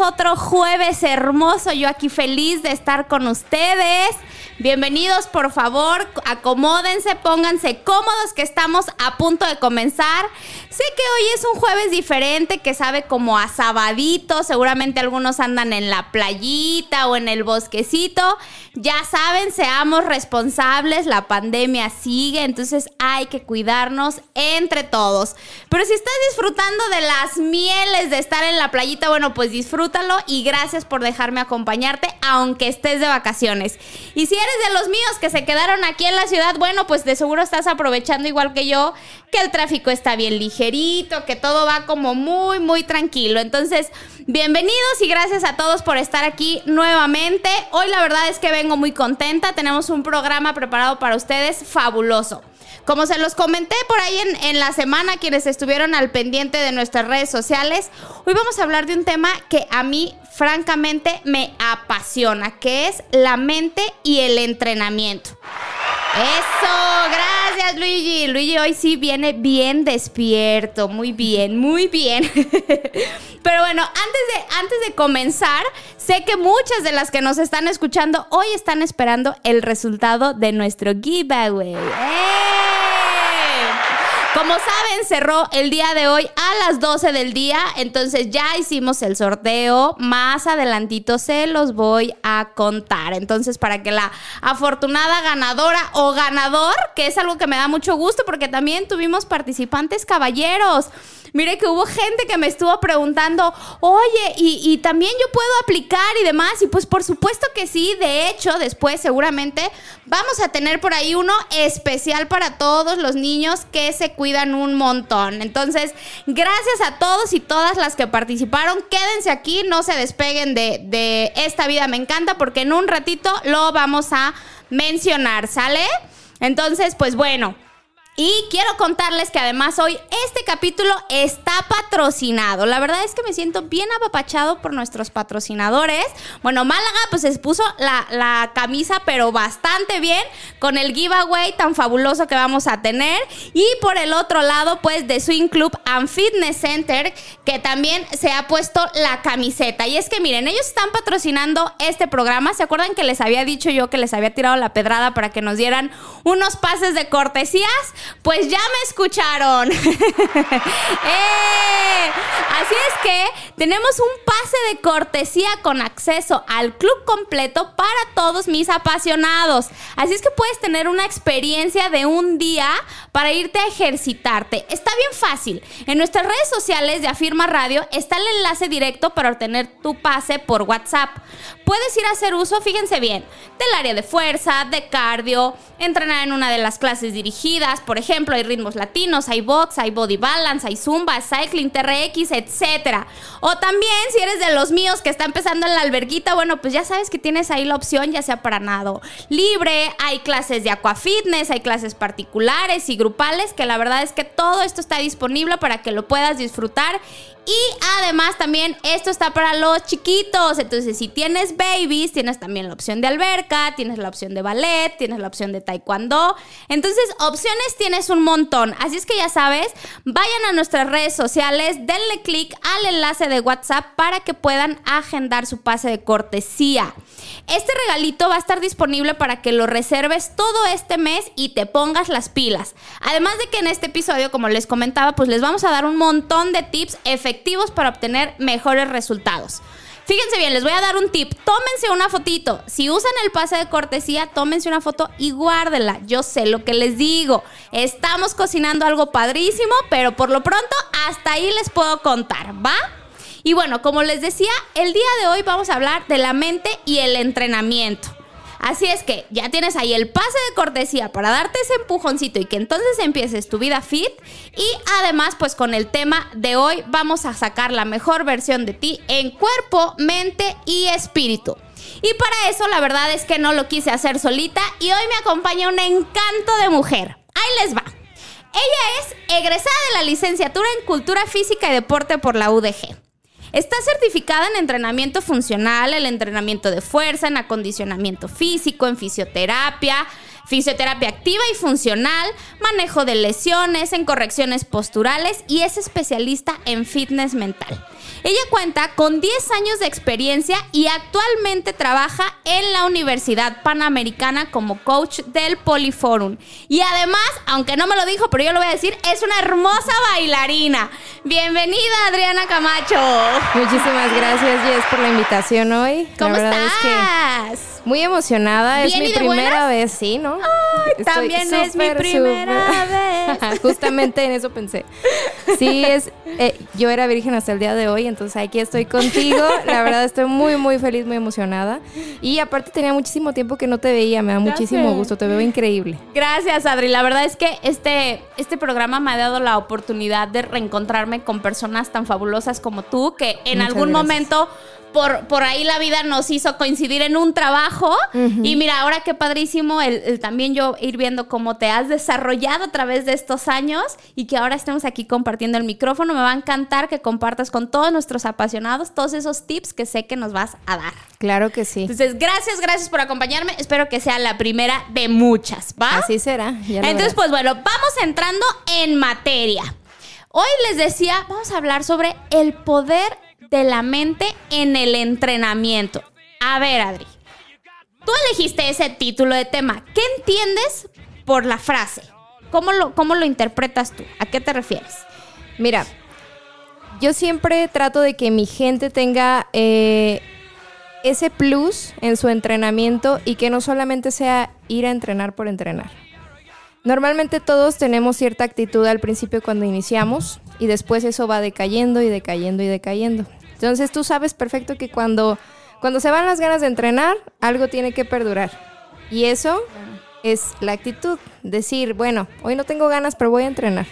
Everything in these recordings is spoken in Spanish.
Otro jueves hermoso. Yo aquí feliz de estar con ustedes. Bienvenidos, por favor, acomódense, pónganse cómodos que estamos a punto de comenzar. Sé que hoy es un jueves diferente que sabe como a sabadito, seguramente algunos andan en la playita o en el bosquecito. Ya saben, seamos responsables, la pandemia sigue, entonces hay que cuidarnos entre todos. Pero si estás disfrutando de las mieles de estar en la playita, bueno, pues disfrútalo y gracias por dejarme acompañarte aunque estés de vacaciones. Y si eres de los míos que se quedaron aquí en la ciudad, bueno, pues de seguro estás aprovechando igual que yo, que el tráfico está bien ligerito, que todo va como muy, muy tranquilo. Entonces, bienvenidos y gracias a todos por estar aquí nuevamente. Hoy la verdad es que vengo muy contenta, tenemos un programa preparado para ustedes fabuloso. Como se los comenté por ahí en, en, la semana, quienes estuvieron al pendiente de nuestras redes sociales, hoy vamos a hablar de un tema que a mí francamente me apasiona, que es la mente y el entrenamiento. Eso, gracias Luigi. Luigi hoy sí viene bien despierto, muy bien, muy bien. Pero bueno, antes de, antes de comenzar, sé que muchas de las que nos están escuchando hoy están esperando el resultado de nuestro giveaway. ¡Eh! Como saben, cerró el día de hoy a las 12 del día, entonces ya hicimos el sorteo. Más adelantito se los voy a contar. Entonces, para que la afortunada ganadora o ganador, que es algo que me da mucho gusto porque también tuvimos participantes caballeros. Mire que hubo gente que me estuvo preguntando, oye, y, también yo puedo aplicar y demás. Y pues por supuesto que sí. De hecho, después seguramente vamos a tener por ahí uno especial para todos los niños que se cuidan un montón. Entonces, gracias a todos y todas las que participaron. Quédense aquí, no se despeguen de, de esta vida. Me encanta porque en un ratito lo vamos a mencionar, ¿sale? Entonces, pues bueno. Y quiero contarles que además hoy este capítulo está patrocinado. La verdad es que me siento bien apapachado por nuestros patrocinadores. Bueno, Málaga pues se puso la, camisa pero bastante bien con el giveaway tan fabuloso que vamos a tener. Y por el otro lado pues de Swing Club and Fitness Center que también se ha puesto la camiseta. Y es que miren, ellos están patrocinando este programa. ¿Se acuerdan que les había dicho yo que les había tirado la pedrada para que nos dieran unos pases de cortesías? Pues ya me escucharon. ¡Eh! Así es que tenemos un pase de cortesía con acceso al club completo para todos mis apasionados. Así es que puedes tener una experiencia de un día para irte a ejercitarte. Está bien fácil. En nuestras redes sociales de Afirma Radio está el enlace directo para obtener tu pase por WhatsApp. Puedes ir a hacer uso, fíjense bien, del área de fuerza, de cardio, entrenar en una de las clases dirigidas, por ejemplo, hay ritmos latinos, hay box, hay body balance, hay zumba, cycling, TRX, etc. O también, si eres de los míos que está empezando en la alberguita, bueno, pues ya sabes que tienes ahí la opción, ya sea para nado libre, hay clases de aqua fitness, hay clases particulares y grupales, que la verdad es que todo esto está disponible para que lo puedas disfrutar y además también esto está para los chiquitos. Entonces, si tienes babies, tienes también la opción de alberca, tienes la opción de ballet, tienes la opción de taekwondo. Entonces, opciones tienes un montón. Así es que ya sabes, vayan a nuestras redes sociales, denle clic al enlace de WhatsApp para que puedan agendar su pase de cortesía. Este regalito va a estar disponible para que lo reserves todo este mes y te pongas las pilas. Además de que en este episodio, como les comentaba, pues les vamos a dar un montón de tips efectivos para obtener mejores resultados. Fíjense bien, les voy a dar un tip. Tómense una fotito. Si usan el pase de cortesía, tómense una foto y guárdenla. Yo sé lo que les digo. Estamos cocinando algo padrísimo, pero por lo pronto hasta ahí les puedo contar, ¿va? Y bueno, como les decía, el día de hoy vamos a hablar de la mente y el entrenamiento. Así es que ya tienes ahí el pase de cortesía para darte ese empujoncito y que entonces empieces tu vida fit. Y además, pues con el tema de hoy vamos a sacar la mejor versión de ti en cuerpo, mente y espíritu. Y para eso la verdad es que no lo quise hacer solita y hoy me acompaña un encanto de mujer. Ahí les va. Ella es egresada de la licenciatura en Cultura Física y Deporte por la UDG. Está certificada en entrenamiento funcional, el entrenamiento de fuerza, en acondicionamiento físico, en fisioterapia, fisioterapia activa y funcional, manejo de lesiones, en correcciones posturales y es especialista en fitness mental. Ella cuenta con 10 años de experiencia y actualmente trabaja en la Universidad Panamericana como coach del Poliforum. Y además, aunque no me lo dijo, pero yo lo voy a decir, es una hermosa bailarina. Bienvenida, Adriana Camacho. Muchísimas gracias, Jess, por la invitación hoy. ¿Cómo estás? Muy emocionada, es mi primera vez, sí, ¿no? Ay, también es mi primera vez. Justamente en eso pensé. Sí, es, eh, yo era virgen hasta el día de hoy, entonces aquí estoy contigo. La verdad estoy muy, muy feliz, muy emocionada. Y aparte tenía muchísimo tiempo que no te veía, me da muchísimo gusto, te veo increíble. Gracias, Adri. La verdad es que este, este programa me ha dado la oportunidad de reencontrarme con personas tan fabulosas como tú, que en algún momento por, por ahí la vida nos hizo coincidir en un trabajo. Y mira, ahora qué padrísimo el, también yo ir viendo cómo te has desarrollado a través de estos años y que ahora estemos aquí compartiendo el micrófono. Me va a encantar que compartas con todos nuestros apasionados todos esos tips que sé que nos vas a dar. Claro que sí. Entonces, gracias, gracias por acompañarme. Espero que sea la primera de muchas, ¿va? Así será. Entonces, pues bueno, vamos entrando en materia. Hoy les decía, vamos a hablar sobre el poder de la mente en el entrenamiento. A ver, Adri, tú elegiste ese título de tema. ¿Qué entiendes por la frase? ¿Cómo lo, cómo lo interpretas tú? ¿A qué te refieres? Mira, yo siempre trato de que mi gente tenga eh, ese plus en su entrenamiento y que no solamente sea ir a entrenar por entrenar. Normalmente todos tenemos cierta actitud al principio cuando iniciamos y después eso va decayendo y decayendo y decayendo. Entonces tú sabes perfecto que cuando, cuando se van las ganas de entrenar, algo tiene que perdurar. Y eso es la actitud. Decir, bueno, hoy no tengo ganas, pero voy a entrenar.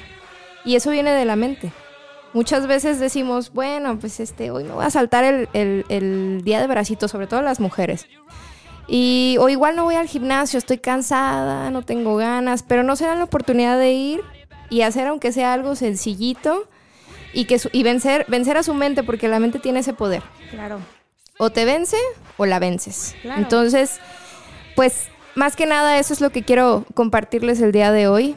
Y eso viene de la mente. Muchas veces decimos, bueno, pues este, hoy me voy a saltar el, el día de bracito, sobre todo las mujeres. Y, o igual no voy al gimnasio, estoy cansada, no tengo ganas, pero no se dan la oportunidad de ir y hacer aunque sea algo sencillito y, que y vencer, vencer a su mente porque la mente tiene ese poder. Claro. O te vence o la vences. Entonces, pues más que nada eso es lo que quiero compartirles el día de hoy.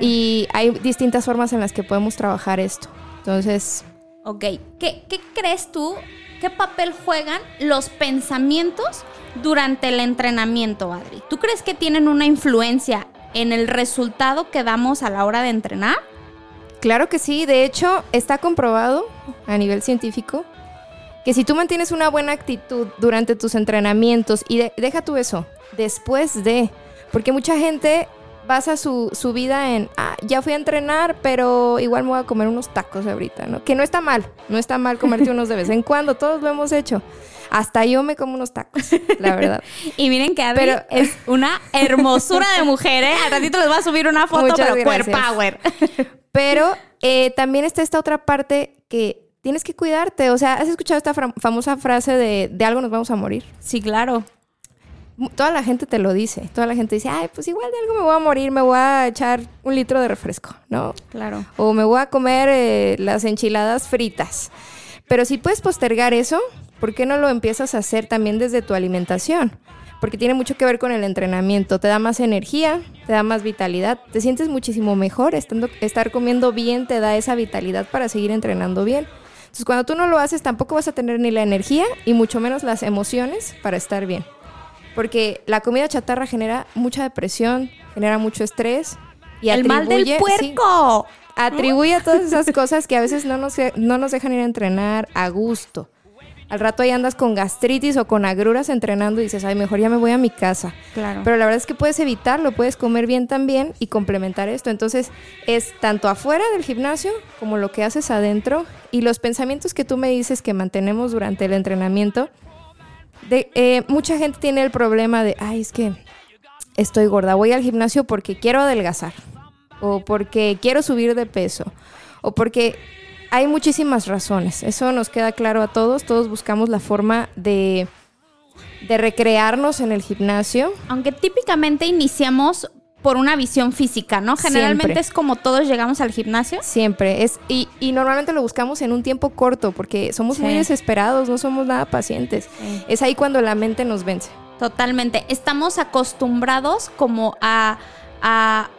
Y hay distintas formas en las que podemos trabajar esto. Entonces... Ok, ¿qué, qué crees tú? ¿Qué papel juegan los pensamientos durante el entrenamiento, Adri? ¿Tú crees que tienen una influencia en el resultado que damos a la hora de entrenar? Claro que sí, de hecho está comprobado a nivel científico que si tú mantienes una buena actitud durante tus entrenamientos y deja tú eso, después de, porque mucha gente basa su, su, vida en, ah, ya fui a entrenar, pero igual me voy a comer unos tacos ahorita, ¿no? Que no está mal, no está mal comerte unos de vez en cuando, todos lo hemos hecho. Hasta yo me como unos tacos, la verdad. y miren que Adri pero, es una hermosura de mujer, ¿eh? Al ratito les voy a subir una foto, pero gracias. power. Pero eh, también está esta otra parte que tienes que cuidarte. O sea, ¿has escuchado esta famosa frase de, de algo nos vamos a morir? Sí, claro. Toda la gente te lo dice. Toda la gente dice, ay, pues igual de algo me voy a morir, me voy a echar un litro de refresco, ¿no? Claro. O me voy a comer eh, las enchiladas fritas. Pero si puedes postergar eso, ¿por qué no lo empiezas a hacer también desde tu alimentación? Porque tiene mucho que ver con el entrenamiento. Te da más energía, te da más vitalidad, te sientes muchísimo mejor. Estando, estar comiendo bien te da esa vitalidad para seguir entrenando bien. Entonces, cuando tú no lo haces, tampoco vas a tener ni la energía y mucho menos las emociones para estar bien. Porque la comida chatarra genera mucha depresión, genera mucho estrés y el mal del atribuye- sí, puerco. atribuye a todas esas cosas que a veces no nos, no nos dejan ir a entrenar a gusto. Al rato ahí andas con gastritis o con agruras entrenando y dices, ay, mejor ya me voy a mi casa. Claro. Pero la verdad es que puedes evitarlo, puedes comer bien también y complementar esto. Entonces es tanto afuera del gimnasio como lo que haces adentro y los pensamientos que tú me dices que mantenemos durante el entrenamiento. De, eh, mucha gente tiene el problema de, ay, es que estoy gorda, voy al gimnasio porque quiero adelgazar o porque quiero subir de peso o porque hay muchísimas razones. Eso nos queda claro a todos. Todos buscamos la forma de, de recrearnos en el gimnasio. Aunque típicamente iniciamos por una visión física, ¿no? Generalmente Siempre. es como todos llegamos al gimnasio. Siempre. Es, y, y normalmente lo buscamos en un tiempo corto porque somos muy desesperados, no somos nada pacientes. Sí. Es ahí cuando la mente nos vence. Totalmente. Estamos acostumbrados como a, a,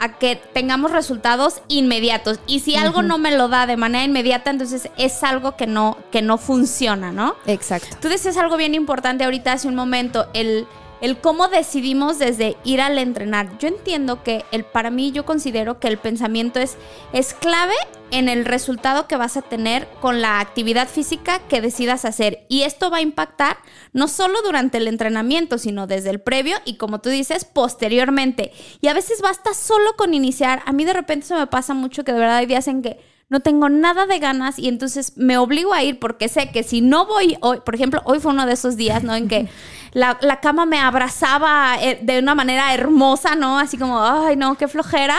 a que tengamos resultados inmediatos. Y si algo no me lo da de manera inmediata, entonces es algo que no, que no funciona, ¿no? Exacto. Tú decías algo bien importante ahorita hace un momento, el, el cómo decidimos desde ir al entrenar. Yo entiendo que el, para mí yo considero que el pensamiento es, es clave en el resultado que vas a tener con la actividad física que decidas hacer. Y esto va a impactar no solo durante el entrenamiento, sino desde el previo y como tú dices, posteriormente. Y a veces basta solo con iniciar. A mí de repente se me pasa mucho que de verdad hay días en que no tengo nada de ganas y entonces me obligo a ir porque sé que si no voy hoy, por ejemplo, hoy fue uno de esos días, ¿no? En que la, la cama me abrazaba eh, de una manera hermosa, ¿no? Así como, ay, no, qué flojera.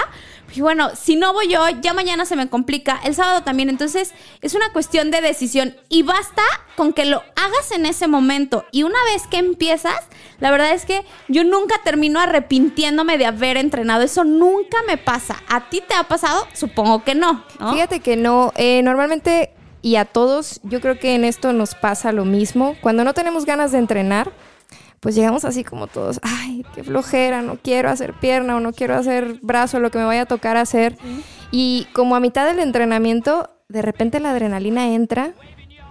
Y bueno, si no voy yo, ya mañana se me complica, el sábado también. Entonces, es una cuestión de decisión y basta con que lo hagas en ese momento. Y una vez que empiezas, la verdad es que yo nunca termino arrepintiéndome de haber entrenado. Eso nunca me pasa. ¿A ti te ha pasado? Supongo que no. Fíjate que no, eh, normalmente y a todos, yo creo que en esto nos pasa lo mismo. Cuando no tenemos ganas de entrenar, pues llegamos así como todos, ay, qué flojera, no quiero hacer pierna o no quiero hacer brazo, lo que me vaya a tocar hacer. Y como a mitad del entrenamiento, de repente la adrenalina entra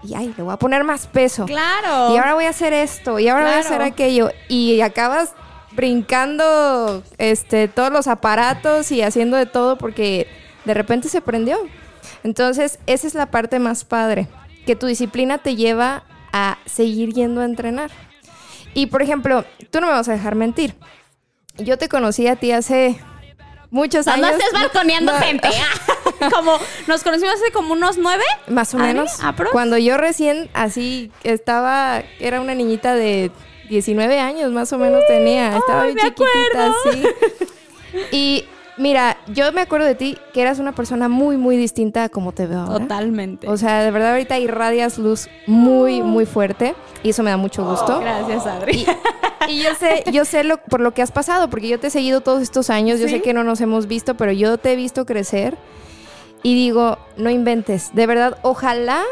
y ay, le voy a poner más peso. Claro. Y ahora voy a hacer esto, y ahora voy a hacer aquello. Y acabas brincando este, todos los aparatos y haciendo de todo porque de repente se prendió. Entonces, esa es la parte más padre, que tu disciplina te lleva a seguir yendo a entrenar. Y por ejemplo, tú no me vas a dejar mentir. Yo te conocí a ti hace muchos No, no años. estés balconeando No, gente. ah. como nos conocimos hace como unos nueve. Más o ¿Adri? menos. ¿Aprox? Cuando yo recién así estaba, era una niñita de 19 años más o menos tenía. Estaba ay, bien me chiquitita, acuerdo. sí. Y mira, yo me acuerdo de ti que eras una persona muy, muy distinta a como te veo ahora. Totalmente. O sea, de verdad ahorita irradias luz muy, muy fuerte y eso me da mucho gusto. Gracias, Adri. Y, y yo sé, yo sé lo, por lo que has pasado, porque yo te he seguido todos estos años, yo sé que no nos hemos visto, pero yo te he visto crecer y digo, no inventes, de verdad, ojalá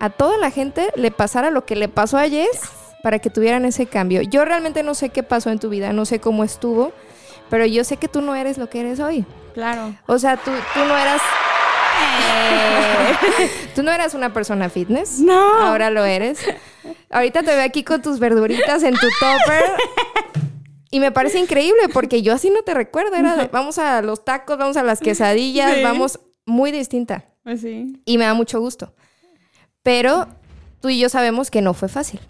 a toda la gente le pasara lo que le pasó a Jess para que tuvieran ese cambio. Yo realmente no sé qué pasó en tu vida, no sé cómo estuvo, pero yo sé que tú no eres lo que eres hoy. claro. O sea, tú, tú no eras... Tú no eras una persona fitness. No. Ahora lo eres. Ahorita te veo aquí con tus verduritas en tu topper. Y me parece increíble porque yo así no te recuerdo. Era de, vamos a los tacos, vamos a las quesadillas, Sí. vamos muy distinta. Pues sí. Y me da mucho gusto. Pero tú y yo sabemos que no fue fácil.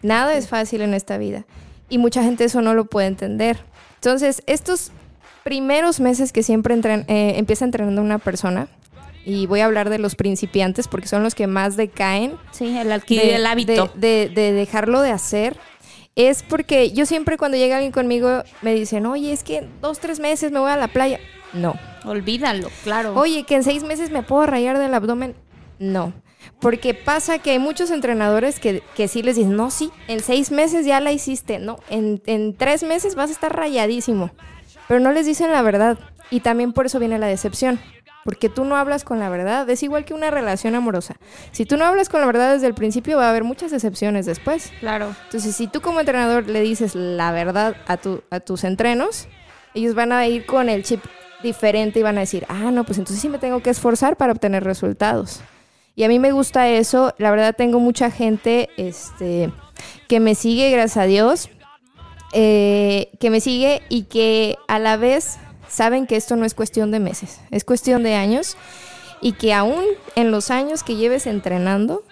Nada es fácil en esta vida. Y mucha gente eso no lo puede entender. Entonces, estos primeros meses que siempre entren- eh, empieza entrenando una persona, y voy a hablar de los principiantes porque son los que más decaen, Sí, el adquirir de- el hábito. De, de- de dejarlo de hacer. Es porque yo siempre cuando llega alguien conmigo me dicen, oye, es que en dos, tres meses me voy a la playa. No. Olvídalo, claro. Oye, que en seis meses me puedo rayar del abdomen. No. Porque pasa que hay muchos entrenadores que, que sí les dicen, no, sí, en seis meses ya la hiciste. No, en, en tres meses vas a estar rayadísimo. Pero no les dicen la verdad. Y también por eso viene la decepción. Porque tú no hablas con la verdad. Es igual que una relación amorosa. Si tú no hablas con la verdad desde el principio, va a haber muchas decepciones después. Claro. Entonces, si tú como entrenador le dices la verdad a, tu, a tus entrenos, ellos van a ir con el chip diferente y van a decir, ah, no, pues entonces sí me tengo que esforzar para obtener resultados. Y a mí me gusta eso. La verdad tengo mucha gente este, que me sigue, gracias a Dios. eh, que me sigue y que a la vez saben que esto no es cuestión de meses, es cuestión de años. Y que aún en los años que lleves entrenando,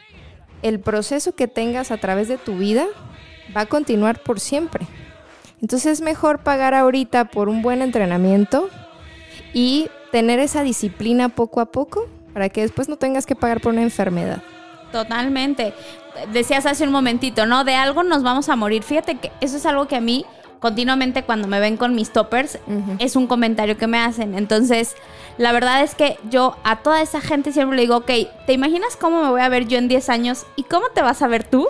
el proceso que tengas a través de tu vida va a continuar por siempre. Entonces es mejor pagar ahorita por un buen entrenamiento y tener esa disciplina poco a poco para que después no tengas que pagar por una enfermedad. Totalmente. Decías hace un momentito, ¿no? De algo nos vamos a morir. Fíjate que eso es algo que a mí continuamente cuando me ven con mis toppers es un comentario que me hacen. Entonces, la verdad es que yo a toda esa gente siempre le digo, ok, ¿te imaginas cómo me voy a ver yo en 10 años y cómo te vas a ver tú?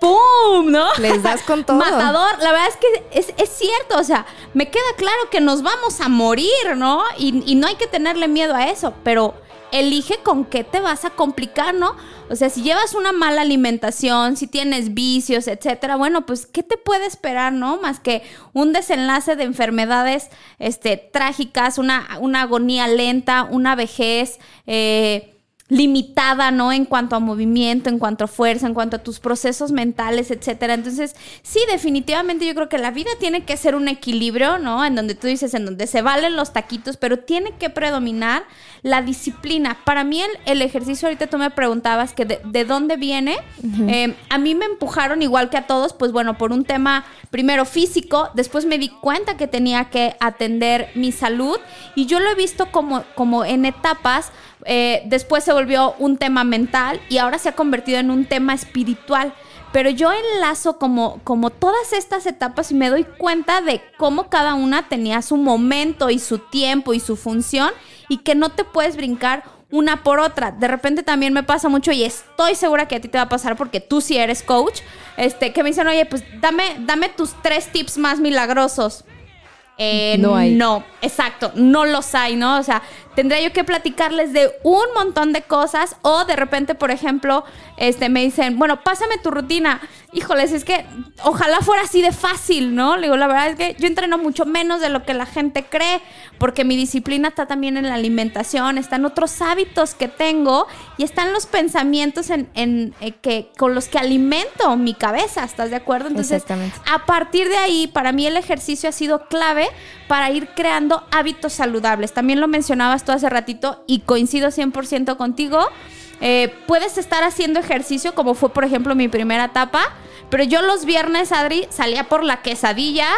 ¡Pum! ¿No? Les das con todo. Matador, la verdad es que es, es cierto, o sea, me queda claro que nos vamos a morir, ¿no? Y, y no hay que tenerle miedo a eso, pero elige con qué te vas a complicar, ¿no? O sea, si llevas una mala alimentación, si tienes vicios, etcétera, bueno, pues ¿qué te puede esperar, no? Más que un desenlace de enfermedades este, trágicas, una, una agonía lenta, una vejez, eh, limitada, ¿no? En cuanto a movimiento, en cuanto a fuerza, en cuanto a tus procesos mentales, etcétera. Entonces, sí, definitivamente yo creo que la vida tiene que ser un equilibrio, ¿no? En donde tú dices, en donde se valen los taquitos, pero tiene que predominar la disciplina. Para mí el, el ejercicio, ahorita tú me preguntabas que de, de dónde viene. Eh, a mí me empujaron igual que a todos, pues bueno, por un tema primero físico, después me di cuenta que tenía que atender mi salud y yo lo he visto como, como en etapas. Eh, después se volvió un tema mental y ahora se ha convertido en un tema espiritual. Pero yo enlazo como, como todas estas etapas y me doy cuenta de cómo cada una tenía su momento y su tiempo y su función y que no te puedes brincar una por otra. De repente también me pasa mucho y estoy segura que a ti te va a pasar porque tú sí eres coach, este, que me dicen, oye, pues dame, dame tus tres tips más milagrosos. Eh, No hay. No, exacto, no los hay, ¿no? O sea, tendría yo que platicarles de un montón de cosas o de repente, por ejemplo, este, me dicen, bueno, pásame tu rutina. Híjoles, es que ojalá fuera así de fácil, ¿no? Le digo, la verdad es que yo entreno mucho menos de lo que la gente cree, porque mi disciplina está también en la alimentación, están otros hábitos que tengo y están los pensamientos en, en, eh, que, con los que alimento mi cabeza, ¿estás de acuerdo? Entonces, a partir de ahí, para mí el ejercicio ha sido clave para ir creando hábitos saludables. También lo mencionabas hace ratito y coincido 100% contigo. Eh, puedes estar haciendo ejercicio como fue, por ejemplo, mi primera etapa, pero yo los viernes, Adri, salía por la quesadilla,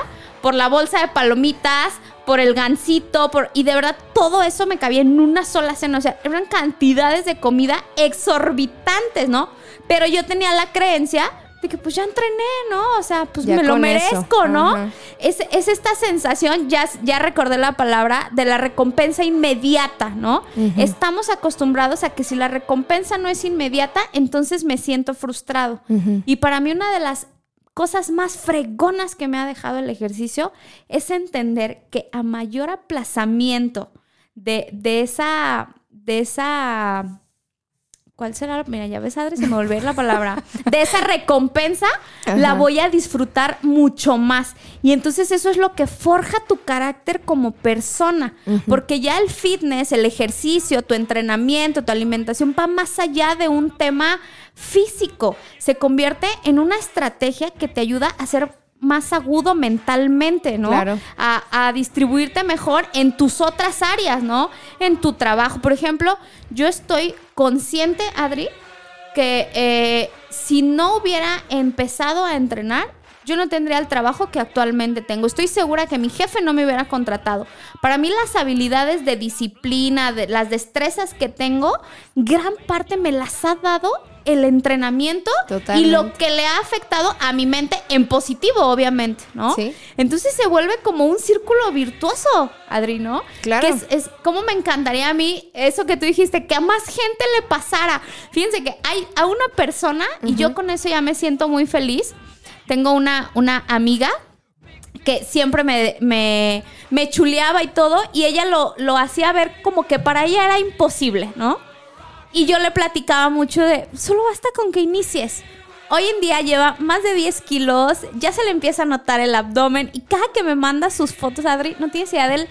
por la bolsa de palomitas, por el gansito, por, y de verdad todo eso me cabía en una sola cena. O sea, eran cantidades de comida exorbitantes, ¿no? Pero yo tenía la creencia de que pues ya entrené, ¿no? O sea, pues Ya me lo eso. merezco, ¿no? Ajá. Es, es esta sensación, ya, ya recordé la palabra, de la recompensa inmediata, ¿no? Estamos acostumbrados a que si la recompensa no es inmediata, entonces me siento frustrado. Y para mí una de las cosas más fregonas que me ha dejado el ejercicio es entender que a mayor aplazamiento de, de esa, de esa ¿Cuál será? Mira, ya ves, Adri, se me volvió la palabra. De esa recompensa la voy a disfrutar mucho más. Y entonces eso es lo que forja tu carácter como persona. Porque ya el fitness, el ejercicio, tu entrenamiento, tu alimentación va más allá de un tema físico. Se convierte en una estrategia que te ayuda a ser más agudo mentalmente, ¿no? Claro. a, a distribuirte mejor en tus otras áreas, ¿no? En tu trabajo. Por ejemplo, yo estoy consciente, Adri, que eh, si no hubiera empezado a entrenar, yo no tendría el trabajo que actualmente tengo. Estoy segura que mi jefe no me hubiera contratado. Para mí las habilidades de disciplina, de las destrezas que tengo, gran parte me las ha dado el entrenamiento y lo que le ha afectado a mi mente en positivo, obviamente, ¿no? Sí. Entonces se vuelve como un círculo virtuoso, Adri, ¿no? Claro. Que es, es como me encantaría a mí eso que tú dijiste, que a más gente le pasara. Fíjense que hay a una persona, y yo con eso ya me siento muy feliz. Tengo una, una amiga que siempre me, me, me chuleaba y todo, y ella lo, lo hacía ver como que para ella era imposible, ¿no? Y yo le platicaba mucho de, solo basta con que inicies. Hoy en día lleva más de 10 kilos, ya se le empieza a notar el abdomen y cada que me manda sus fotos, Adri, no tienes idea del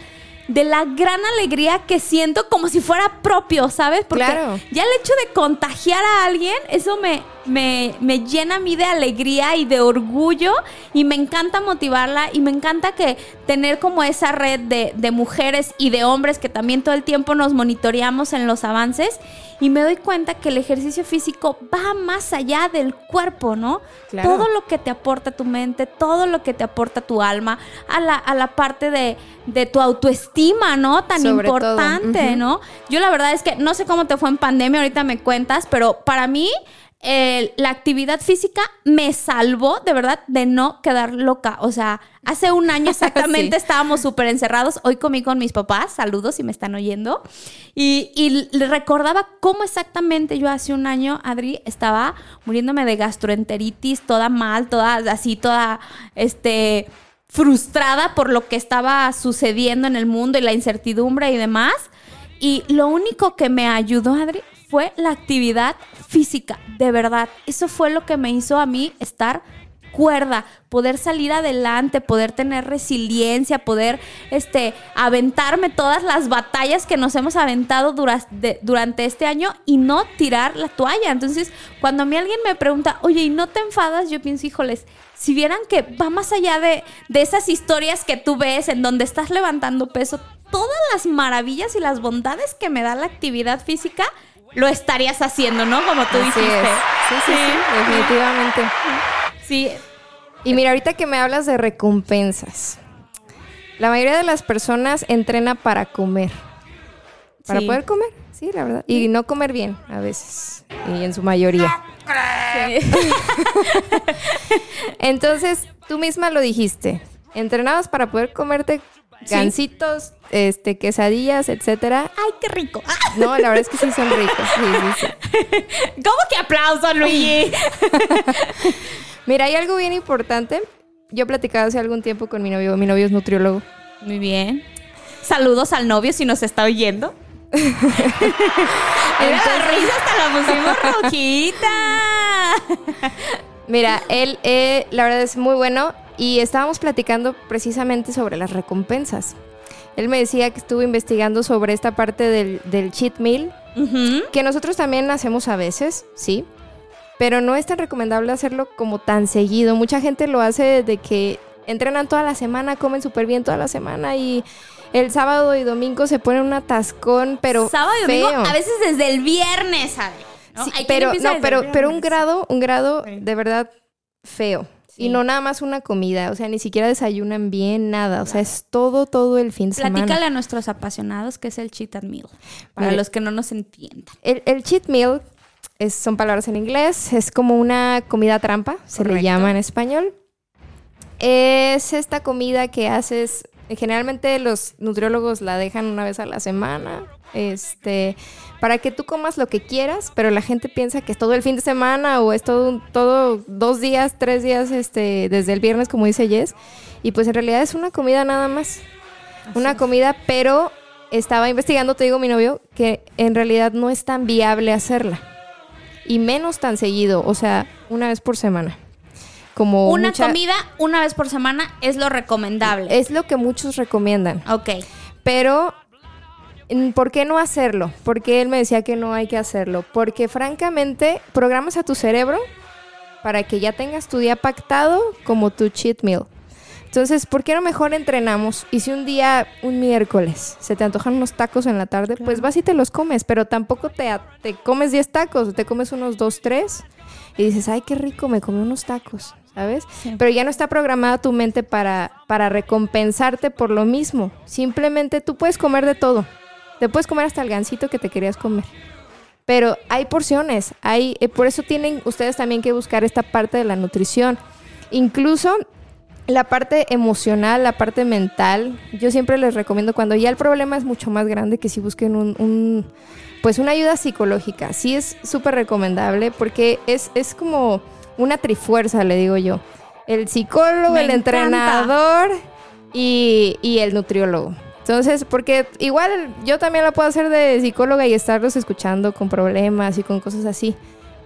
de la gran alegría que siento como si fuera propio, ¿sabes? Porque Claro. ya el hecho de contagiar a alguien, eso me, me, me llena a mí de alegría y de orgullo y me encanta motivarla y me encanta que tener como esa red de, de mujeres y de hombres que también todo el tiempo nos monitoreamos en los avances y me doy cuenta que el ejercicio físico va más allá del cuerpo, ¿no? Claro. Todo lo que te aporta tu mente, todo lo que te aporta tu alma, a la, a la parte de, de tu autoestima, ¿no? Tan Sobre importante. ¿no? Yo la verdad es que no sé cómo te fue en pandemia, ahorita me cuentas, pero para mí eh, la actividad física me salvó de verdad de no quedar loca. O sea, hace un año exactamente Sí. estábamos súper encerrados. Hoy comí con mis papás, saludos si me están oyendo. Y, y recordaba cómo exactamente yo hace un año, Adri, estaba muriéndome de gastroenteritis, toda mal, toda así, toda, este frustrada por lo que estaba sucediendo en el mundo y la incertidumbre y demás. Y lo único que me ayudó, Adri, fue la actividad física, de verdad. Eso fue lo que me hizo a mí estar cuerda, poder salir adelante, poder tener resiliencia, poder este, aventarme todas las batallas que nos hemos aventado durante este año y no tirar la toalla. Entonces, cuando a mí alguien me pregunta, oye, ¿y no te enfadas? Yo pienso, híjoles, si vieran que va más allá de esas historias que tú ves en donde estás levantando peso, todas las maravillas y las bondades que me da la actividad física, lo estarías haciendo, ¿no? Como tú Así dijiste. es. Sí, sí, sí, definitivamente. Sí, Y mira, ahorita que me hablas de recompensas. La mayoría de las personas entrena para comer. Para Sí. poder comer, sí, la verdad. Y no comer bien, a veces. Y en su mayoría. Entonces, tú misma lo dijiste. Entrenabas para poder comerte Sí. Gancitos, este, quesadillas, etcétera. Ay, qué rico. No, la verdad es que sí son ricos. Sí, sí, sí. ¿Cómo que aplauso, Luigi? Mira, hay algo bien importante. Yo platicaba hace algún tiempo con mi novio. Mi novio es nutriólogo. Muy bien. Saludos al novio si nos está oyendo. Mira la risa, hasta la pusimos rojita. Mira, él, eh, la verdad es muy bueno y estábamos platicando precisamente sobre las recompensas. Él me decía que estuvo investigando sobre esta parte del, del cheat meal, que nosotros también hacemos a veces, sí, pero no es tan recomendable hacerlo como tan seguido. Mucha gente lo hace de que entrenan toda la semana, comen súper bien toda la semana y el sábado y domingo se ponen un atascón, pero Sábado y domingo, feo. a veces desde el viernes, ¿sabes? ¿No? Sí, pero, no, pero, pero un grado, un grado Sí. de verdad feo. Sí. Y no nada más una comida, o sea, ni siquiera desayunan bien, nada. O sea, es todo, todo el fin de Platícale semana. a nuestros apasionados qué es el cheat and meal. Para los que no nos entiendan. El, el cheat meal es- son palabras en inglés, es como una comida trampa, se le llama en español. Es esta comida que haces, generalmente los nutriólogos la dejan una vez a la semana, este, para que tú comas lo que quieras, pero la gente piensa que es todo el fin de semana o es todo, dos días, tres días, este, desde el viernes, como dice Jess, y pues en realidad es una comida nada más, una comida, pero estaba investigando, te digo mi novio, que en realidad no es tan viable hacerla. Y menos tan seguido, o sea, una vez por semana. Como Una mucha- comida una vez por semana es lo recomendable. Es lo que muchos recomiendan. Ok. Pero, ¿por qué no hacerlo? Porque él me decía que no hay que hacerlo. Porque francamente, programas a tu cerebro para que ya tengas tu día pactado como tu cheat meal. Entonces, ¿por qué no mejor entrenamos? Y si un día, un miércoles, se te antojan unos tacos en la tarde, pues vas y te los comes, pero tampoco te, te comes 10 tacos, te comes unos 2, 3 y dices, ay, qué rico, me comí unos tacos, ¿sabes? Sí. Pero ya no está programada tu mente para, para recompensarte por lo mismo. Simplemente tú puedes comer de todo. Te puedes comer hasta el gansito que te querías comer. Pero hay porciones, hay, eh, por eso tienen ustedes también que buscar esta parte de la nutrición. Incluso la parte emocional, la parte mental, yo siempre les recomiendo cuando ya el problema es mucho más grande que si busquen un, un- pues una ayuda psicológica. Sí es súper recomendable porque es, es como una trifuerza, le digo yo. El psicólogo, Me el encanta. entrenador y, y el nutriólogo. Entonces, porque igual yo también la puedo hacer de psicóloga y estarlos escuchando con problemas y con cosas así.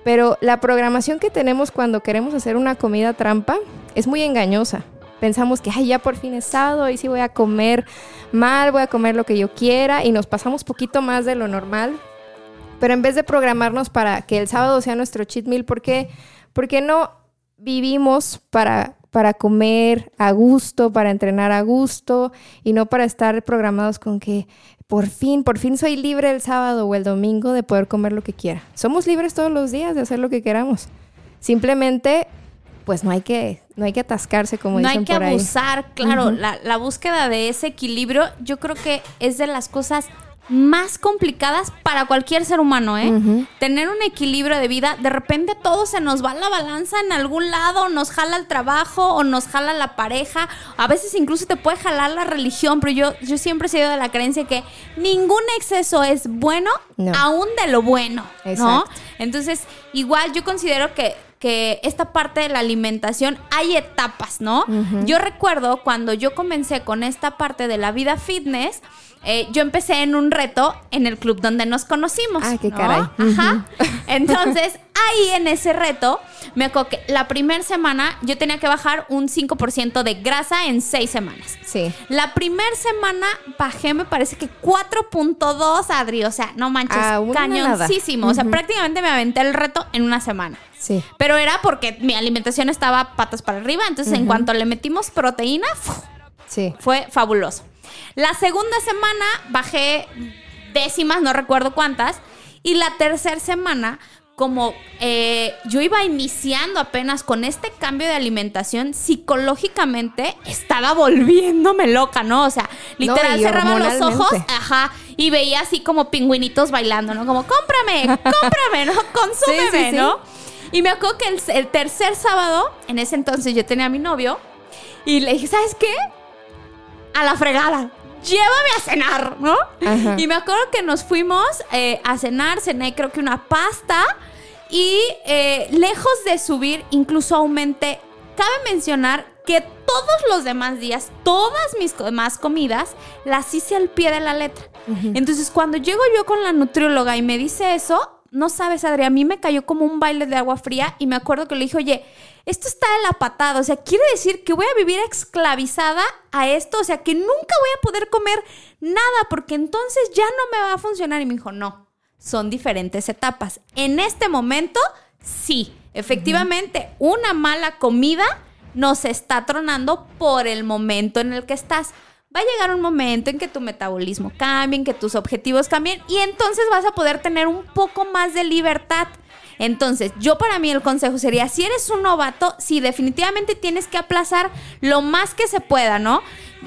Pero la programación que tenemos cuando queremos hacer una comida trampa es muy engañosa. pensamos que, ay, ya por fin es sábado y sí voy a comer mal, voy a comer lo que yo quiera y nos pasamos poquito más de lo normal. Pero en vez de programarnos para que el sábado sea nuestro cheat meal, ¿por qué, ¿por qué no vivimos para, para comer a gusto, para entrenar a gusto y no para estar programados con que por fin, por fin soy libre el sábado o el domingo de poder comer lo que quiera? Somos libres todos los días de hacer lo que queramos. Simplemente pues no hay que, no hay que atascarse como no dicen hay que abusar, claro, la, la búsqueda de ese equilibrio yo creo que es de las cosas más complicadas para cualquier ser humano, ¿eh? Tener un equilibrio de vida, de repente todo se nos va la balanza en algún lado, nos jala el trabajo o nos jala la pareja, a veces incluso te puede jalar la religión, pero yo, yo siempre he sido de la creencia que ningún exceso es bueno, No. aún de lo bueno, ¿no? Entonces, igual yo considero que, que esta parte de la alimentación hay etapas, ¿no? Yo recuerdo cuando yo comencé con esta parte de la vida fitness, eh, yo empecé en un reto en el club donde nos conocimos. Ah, qué ¿no? caray. Ajá. Entonces, ahí en ese reto, me acuerdo que la primera semana yo tenía que bajar un 5% de grasa en seis semanas. Sí. La primera semana bajé, me parece que 4.2, Adri. O sea, no manches, Ah, cañoncísimo. O sea, prácticamente me aventé el reto en una semana. Sí. Pero era porque mi alimentación estaba patas para arriba. Entonces, en cuanto le metimos proteína. Sí. fue fabuloso. La segunda semana bajé décimas, no recuerdo cuántas. Y la tercera semana, como eh, yo iba iniciando apenas con este cambio de alimentación, psicológicamente estaba volviéndome loca, ¿no? O sea, literal cerraba los ojos, ajá, y veía así como pingüinitos bailando, ¿no? Como, cómprame, cómprame, ¿no? Consúmeme, Sí, sí, sí. Y me acuerdo que el, el tercer sábado, en ese entonces yo tenía a mi novio, y le dije, ¿sabes qué? a la fregada. Llévame a cenar, ¿no? Ajá. Y me acuerdo que nos fuimos eh, a cenar, cené creo que una pasta y eh, lejos de subir, incluso aumenté. Cabe mencionar que todos los demás días, todas mis demás comidas, las hice al pie de la letra. Entonces, cuando llego yo con la nutrióloga y me dice eso, no sabes, Adri, a mí me cayó como un baile de agua fría y me acuerdo que le dije, oye, esto está de la patada, o sea, quiere decir que voy a vivir esclavizada a esto, o sea, que nunca voy a poder comer nada porque entonces ya no me va a funcionar. Y me dijo, no, son diferentes etapas. En este momento, sí, efectivamente, una mala comida nos está tronando por el momento en el que estás. Va a llegar un momento en que tu metabolismo cambie, en que tus objetivos cambien y entonces vas a poder tener un poco más de libertad. Entonces, yo para mí el consejo sería, si eres un novato, sí, definitivamente tienes que aplazar lo más que se pueda, ¿no?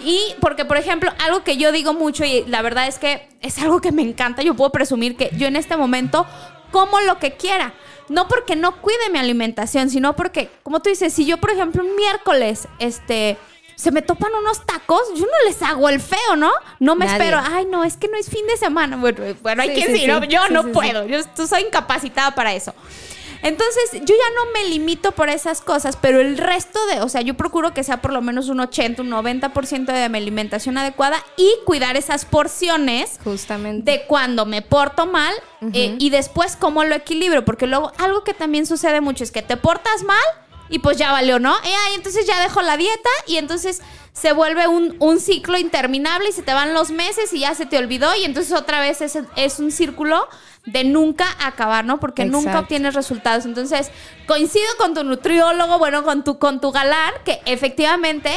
Y porque, por ejemplo, algo que yo digo mucho y la verdad es que es algo que me encanta, yo puedo presumir que yo en este momento como lo que quiera. No porque no cuide mi alimentación, sino porque, como tú dices, si yo, por ejemplo, un miércoles, este, se me topan unos tacos, yo no les hago el feo, ¿no? No me Nadie. espero, ay, no, es que no es fin de semana. Bueno, bueno hay Sí, quien sí, sí, ¿no? sí. Yo no puedo, yo soy incapacitada para eso. Entonces, yo ya no me limito por esas cosas, pero el resto de, o sea, yo procuro que sea por lo menos un 80, un 90% de mi alimentación adecuada y cuidar esas porciones Justamente. de cuando me porto mal eh, y después cómo lo equilibro, porque luego algo que también sucede mucho es que te portas mal y pues ya valió, ¿no? Ay, entonces ya dejo la dieta y entonces se vuelve un, un ciclo interminable y se te van los meses y ya se te olvidó y entonces otra vez es, es un círculo de nunca acabar, ¿no? Porque nunca obtienes resultados. Entonces, coincido con tu nutriólogo, bueno, con tu, con tu galán, que efectivamente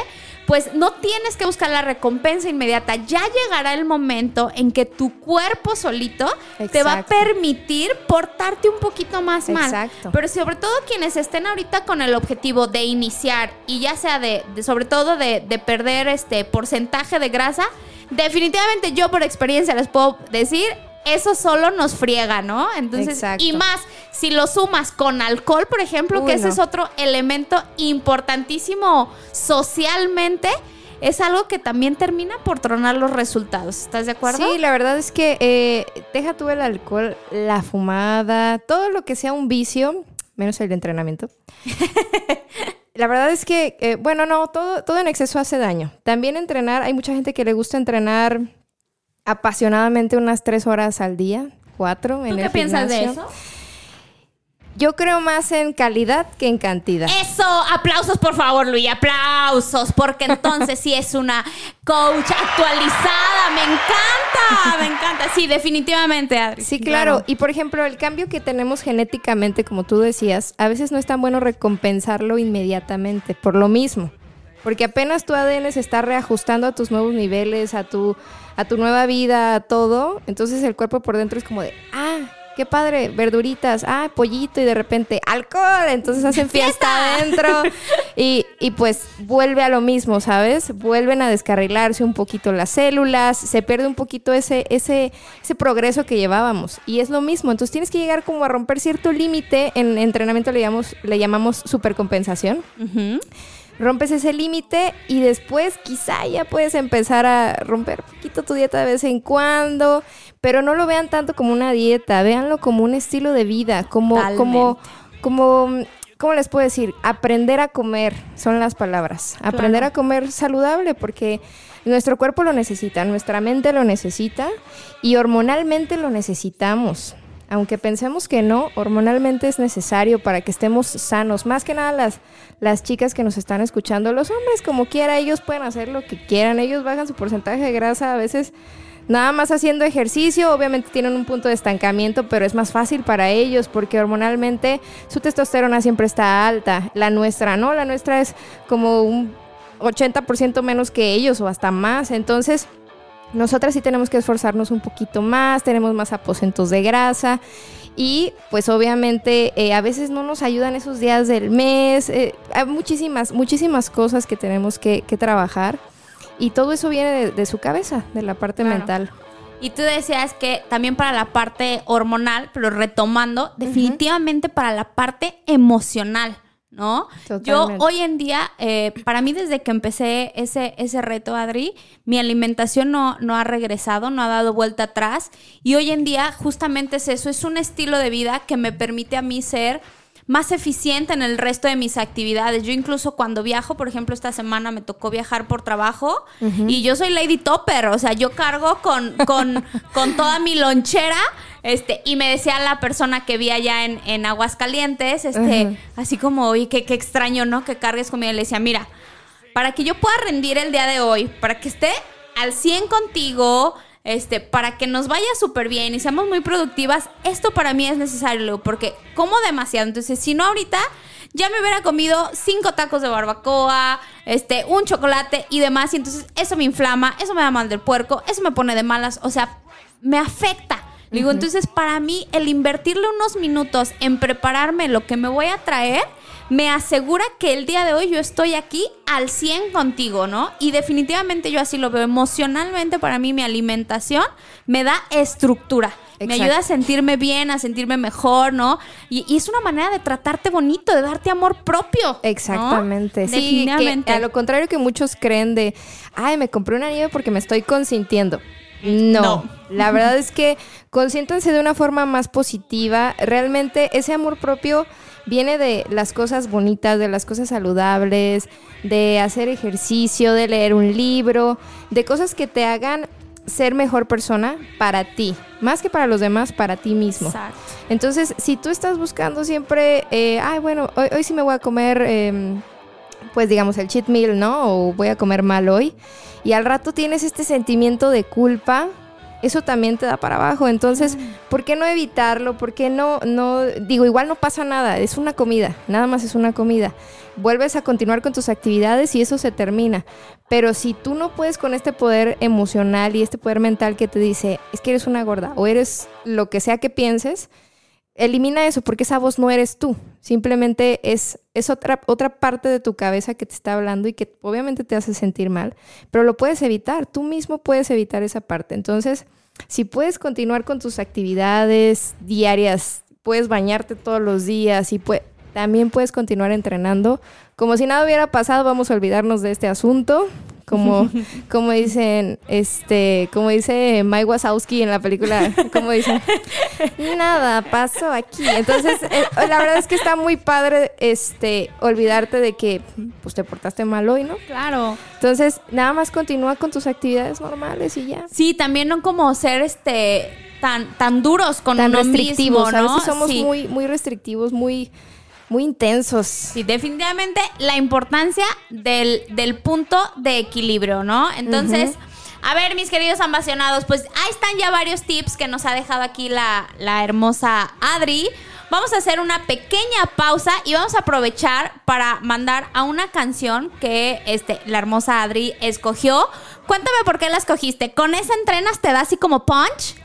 pues no tienes que buscar la recompensa inmediata. Ya llegará el momento en que tu cuerpo solito te va a permitir portarte un poquito más mal. Exacto. Pero sobre todo quienes estén ahorita con el objetivo de iniciar y ya sea de, de- sobre todo de, de perder este porcentaje de grasa, definitivamente yo por experiencia les puedo decir, eso solo nos friega, ¿no? Entonces, Exacto. y más, si lo sumas con alcohol, por ejemplo, Uy, que ese no. es otro elemento importantísimo socialmente, es algo que también termina por tronar los resultados. ¿Estás de acuerdo? Sí, la verdad es que eh, deja tú el alcohol, la fumada, todo lo que sea un vicio, menos el de entrenamiento. la verdad es que, eh, bueno, no, todo, todo en exceso hace daño. También entrenar, hay mucha gente que le gusta entrenar apasionadamente unas tres horas al día, cuatro en ¿Tú el qué piensas de eso? Yo creo más en calidad que en cantidad. Eso, aplausos por favor, Luis, aplausos, porque entonces sí es una coach actualizada, me encanta, me encanta, sí, definitivamente, Adri. Sí, claro. Y por ejemplo, el cambio que tenemos genéticamente, como tú decías, a veces no es tan bueno recompensarlo inmediatamente, por lo mismo. Porque apenas tu ADN se está reajustando a tus nuevos niveles, a tu, a tu nueva vida, a todo, entonces el cuerpo por dentro es como de, ah, qué padre, verduritas, ah, pollito y de repente alcohol, entonces hacen fiesta adentro y, y, pues vuelve a lo mismo, ¿sabes? Vuelven a descarrilarse un poquito las células, se pierde un poquito ese, ese, ese progreso que llevábamos y es lo mismo, entonces tienes que llegar como a romper cierto límite, en entrenamiento le llamamos, le llamamos supercompensación. Rompes ese límite y después quizá ya puedes empezar a romper un poquito tu dieta de vez en cuando, pero no lo vean tanto como una dieta, véanlo como un estilo de vida, como, como, como, ¿cómo les puedo decir? Aprender a comer son las palabras. Aprender a comer saludable porque nuestro cuerpo lo necesita, nuestra mente lo necesita y hormonalmente lo necesitamos. Aunque pensemos que no, hormonalmente es necesario para que estemos sanos. Más que nada las, las chicas que nos están escuchando, los hombres como quiera, ellos pueden hacer lo que quieran, ellos bajan su porcentaje de grasa a veces nada más haciendo ejercicio, obviamente tienen un punto de estancamiento, pero es más fácil para ellos porque hormonalmente su testosterona siempre está alta. La nuestra no, la nuestra es como un 80% menos que ellos o hasta más. Entonces, nosotras sí tenemos que esforzarnos un poquito más, tenemos más aposentos de grasa y pues obviamente eh, a veces no nos ayudan esos días del mes, eh, hay muchísimas, muchísimas cosas que tenemos que, que trabajar. Y todo eso viene de, su cabeza, de la parte mental. Y tú decías que también para la parte hormonal, pero retomando, definitivamente para la parte emocional, ¿no? Yo hoy en día, eh, para mí desde que empecé ese, ese reto, Adri, mi alimentación no, no ha regresado, no ha dado vuelta atrás. Y hoy en día justamente es eso, es un estilo de vida que me permite a mí ser más eficiente en el resto de mis actividades. Yo incluso cuando viajo, por ejemplo, esta semana me tocó viajar por trabajo y yo soy Lady Topper, o sea, yo cargo con, con, con toda mi lonchera. Este, y me decía la persona que vi allá en, en Aguascalientes, este, así como, oye, qué, qué extraño, ¿no? Que cargues comida. Le decía, mira, para que yo pueda rendir el día de hoy, para que esté al 100 contigo, este, para que nos vaya súper bien y seamos muy productivas, esto para mí es necesario, porque como demasiado. Entonces, si no ahorita, ya me hubiera comido cinco tacos de barbacoa, este, un chocolate y demás. Y entonces eso me inflama, eso me da mal del puerco, eso me pone de malas, o sea, me afecta. Digo, entonces para mí el invertirle unos minutos en prepararme lo que me voy a traer, me asegura que el día de hoy yo estoy aquí al 100 contigo, ¿no? Y definitivamente yo así lo veo. Emocionalmente para mí mi alimentación me da estructura. Me ayuda a sentirme bien, a sentirme mejor, ¿no? Y, es una manera de tratarte bonito, de darte amor propio. Exactamente. Sí, Definitivamente. a lo contrario que muchos creen de, ay, me compré una nieve porque me estoy consintiendo. No. La verdad es que consiéntanse de una forma más positiva. Realmente ese amor propio viene de las cosas bonitas, de las cosas saludables, de hacer ejercicio, de leer un libro, de cosas que te hagan ser mejor persona para ti, más que para los demás, para ti mismo. Exacto. Entonces, si tú estás buscando siempre, eh, ay, bueno, hoy, hoy, sí me voy a comer, eh, pues digamos, el cheat meal, ¿no? O voy a comer mal hoy, y al rato tienes este sentimiento de culpa, eso también te da para abajo. Entonces, ¿por qué no evitarlo? ¿Por qué no, no, digo, igual no pasa nada, es una comida, nada más es una comida. Vuelves a continuar con tus actividades y eso se termina. Pero si tú no puedes con este poder emocional y este poder mental que te dice, es que eres una gorda o eres lo que sea que pienses, elimina eso porque esa voz no eres tú. Simplemente es, es otra, otra parte de tu cabeza que te está hablando y que obviamente te hace sentir mal, pero lo puedes evitar. Tú mismo puedes evitar esa parte. Entonces, si puedes continuar con tus actividades diarias, puedes bañarte todos los días y también puedes continuar entrenando. Como si nada hubiera pasado, vamos a olvidarnos de este asunto como, como dicen, este, como dice Mike Wazowski en la película, como dicen, nada pasó aquí. Entonces, eh, la verdad es que está muy padre, este, olvidarte de que, pues, te portaste mal hoy, ¿no? Claro. Entonces, nada más continúa con tus actividades normales y ya. Sí, también no como ser, este, tan, tan duros con tan uno restrictivos. mismo, ¿no? A veces somos Sí. muy, muy restrictivos, muy, muy intensos. Sí, definitivamente la importancia del, del punto de equilibrio, ¿no? Entonces, a ver, mis queridos ambacionados, pues ahí están ya varios tips que nos ha dejado aquí la, la hermosa Adri. Vamos a hacer una pequeña pausa y vamos a aprovechar para mandar a una canción que este, la hermosa Adri escogió. Cuéntame por qué la escogiste. ¿Con esa entrenas te da así como punch?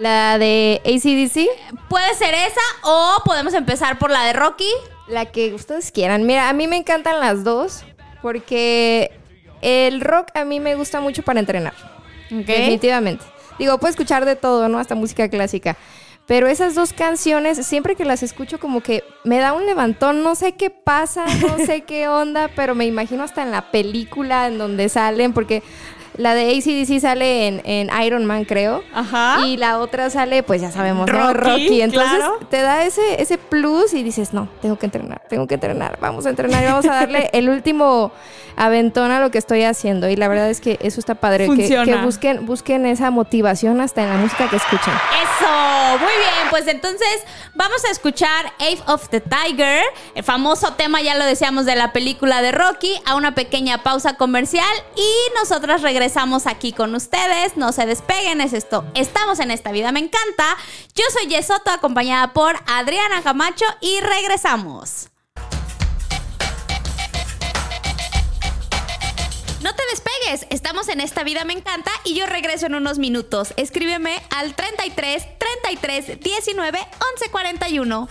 La de ACDC, Puede ser esa o podemos empezar por la de Rocky. la que ustedes quieran. Mira, a mí me encantan las dos porque el rock a mí me gusta mucho para entrenar. Definitivamente. Digo, puedo escuchar de todo, ¿no? Hasta música clásica. Pero esas dos canciones, siempre que las escucho, como que me da un levantón. No sé qué pasa, no sé qué onda, pero me imagino hasta en la película en donde salen, porque la de ACDC sale en, en Iron Man, creo. Ajá. Y la otra sale, pues ya sabemos, ¿no? Rocky, Rocky. Entonces claro. te da ese, ese plus y dices, no, tengo que entrenar, tengo que entrenar, vamos a entrenar y vamos a darle el último aventón a lo que estoy haciendo. Y la verdad es que eso está padre, que, Funciona. que busquen, busquen esa motivación hasta en la música que escuchan. Eso, muy bien, pues entonces vamos a escuchar Ave of the Tiger, el famoso tema, ya lo decíamos, de la película de Rocky, a una pequeña pausa comercial y nosotras regresamos regresamos aquí con ustedes. No se despeguen, es esto. Estamos en esta vida, me encanta. Yo soy Yesoto, acompañada por Adriana Camacho y regresamos. No te despegues, estamos en esta vida me encanta y yo regreso en unos minutos. Escríbeme al 33 33 19 11 41.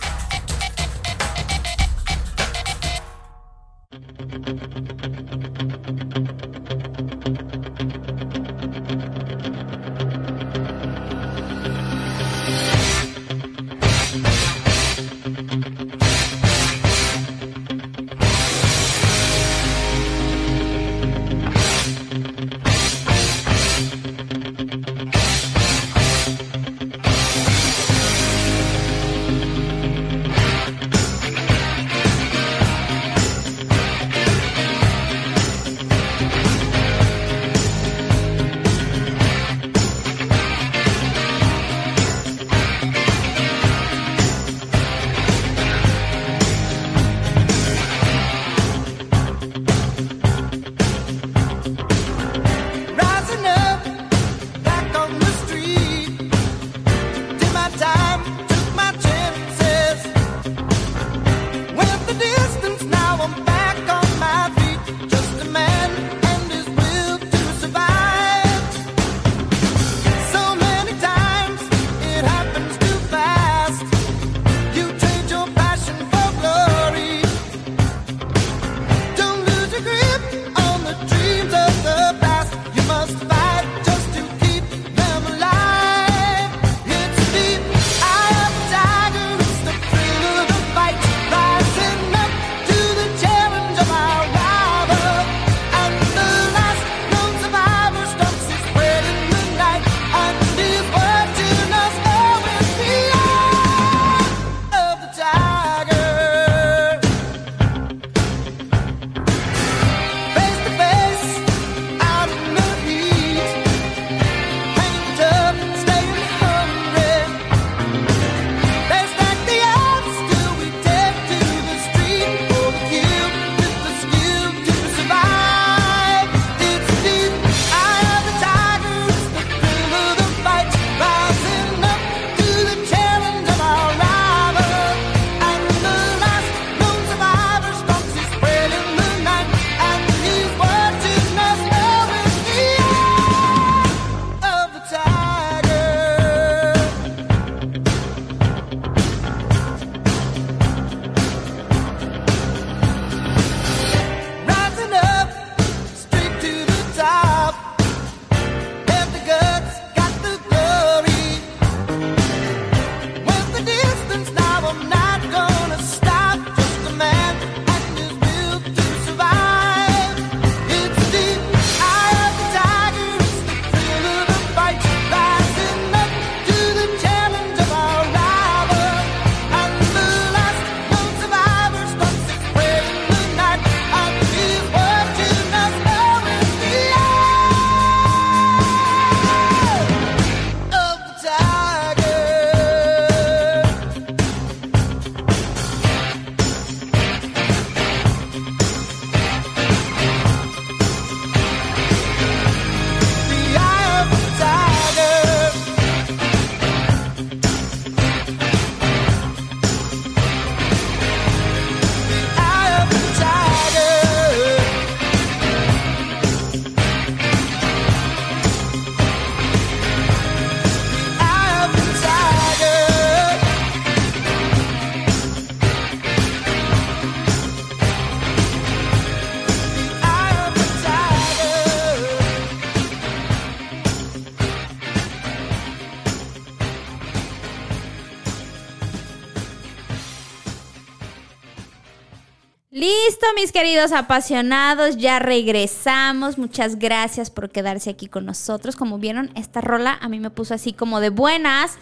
Mis queridos apasionados, ya regresamos. Muchas gracias por quedarse aquí con nosotros. Como vieron, esta rola a mí me puso así como de buenas.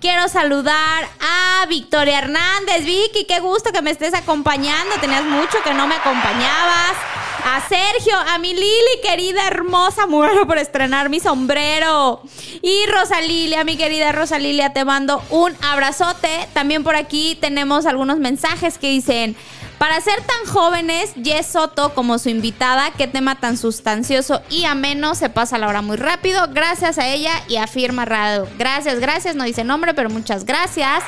Quiero saludar a Victoria Hernández. Vicky, qué gusto que me estés acompañando. Tenías mucho que no me acompañabas. A Sergio, a mi Lili, querida, hermosa, muero por estrenar mi sombrero. Y Rosalilia, mi querida Rosalilia, te mando un abrazote. También por aquí tenemos algunos mensajes que dicen... Para ser tan jóvenes, Jess Soto como su invitada, qué tema tan sustancioso y ameno, se pasa la hora muy rápido. Gracias a ella y a Firma Radio. Gracias, gracias, no dice nombre, pero muchas gracias.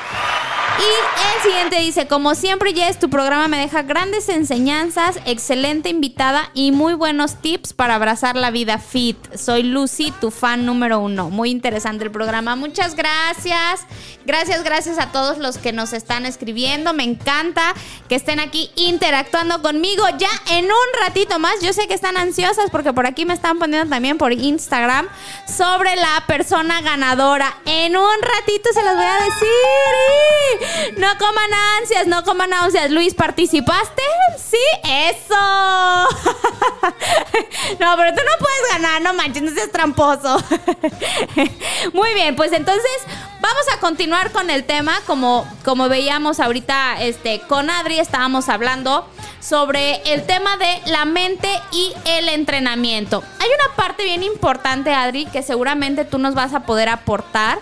Y el siguiente dice, como siempre Jess, tu programa me deja grandes enseñanzas, excelente invitada y muy buenos tips para abrazar la vida fit. Soy Lucy, tu fan número uno. Muy interesante el programa. Muchas gracias. Gracias, gracias a todos los que nos están escribiendo. Me encanta que estén aquí interactuando conmigo ya en un ratito más. Yo sé que están ansiosas porque por aquí me están poniendo también por Instagram sobre la persona ganadora. En un ratito se las voy a decir. No coman ansias, no coman ansias. Luis, ¿participaste? Sí, eso. no, pero tú no puedes ganar, no manches, no seas tramposo. Muy bien, pues entonces vamos a continuar con el tema. Como, como veíamos ahorita este, con Adri, estábamos hablando sobre el tema de la mente y el entrenamiento. Hay una parte bien importante, Adri, que seguramente tú nos vas a poder aportar.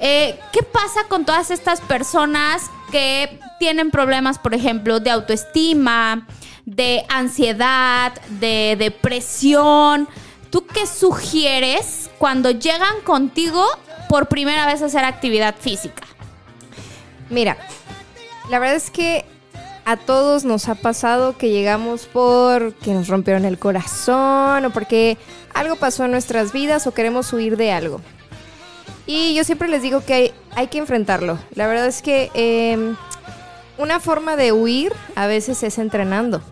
Eh, ¿Qué pasa con todas estas personas que tienen problemas, por ejemplo, de autoestima, de ansiedad, de depresión? ¿Tú qué sugieres cuando llegan contigo por primera vez a hacer actividad física? Mira, la verdad es que a todos nos ha pasado que llegamos porque nos rompieron el corazón o porque algo pasó en nuestras vidas o queremos huir de algo. Y yo siempre les digo que hay, que enfrentarlo. La verdad es que em, una forma de huir a veces es entrenando.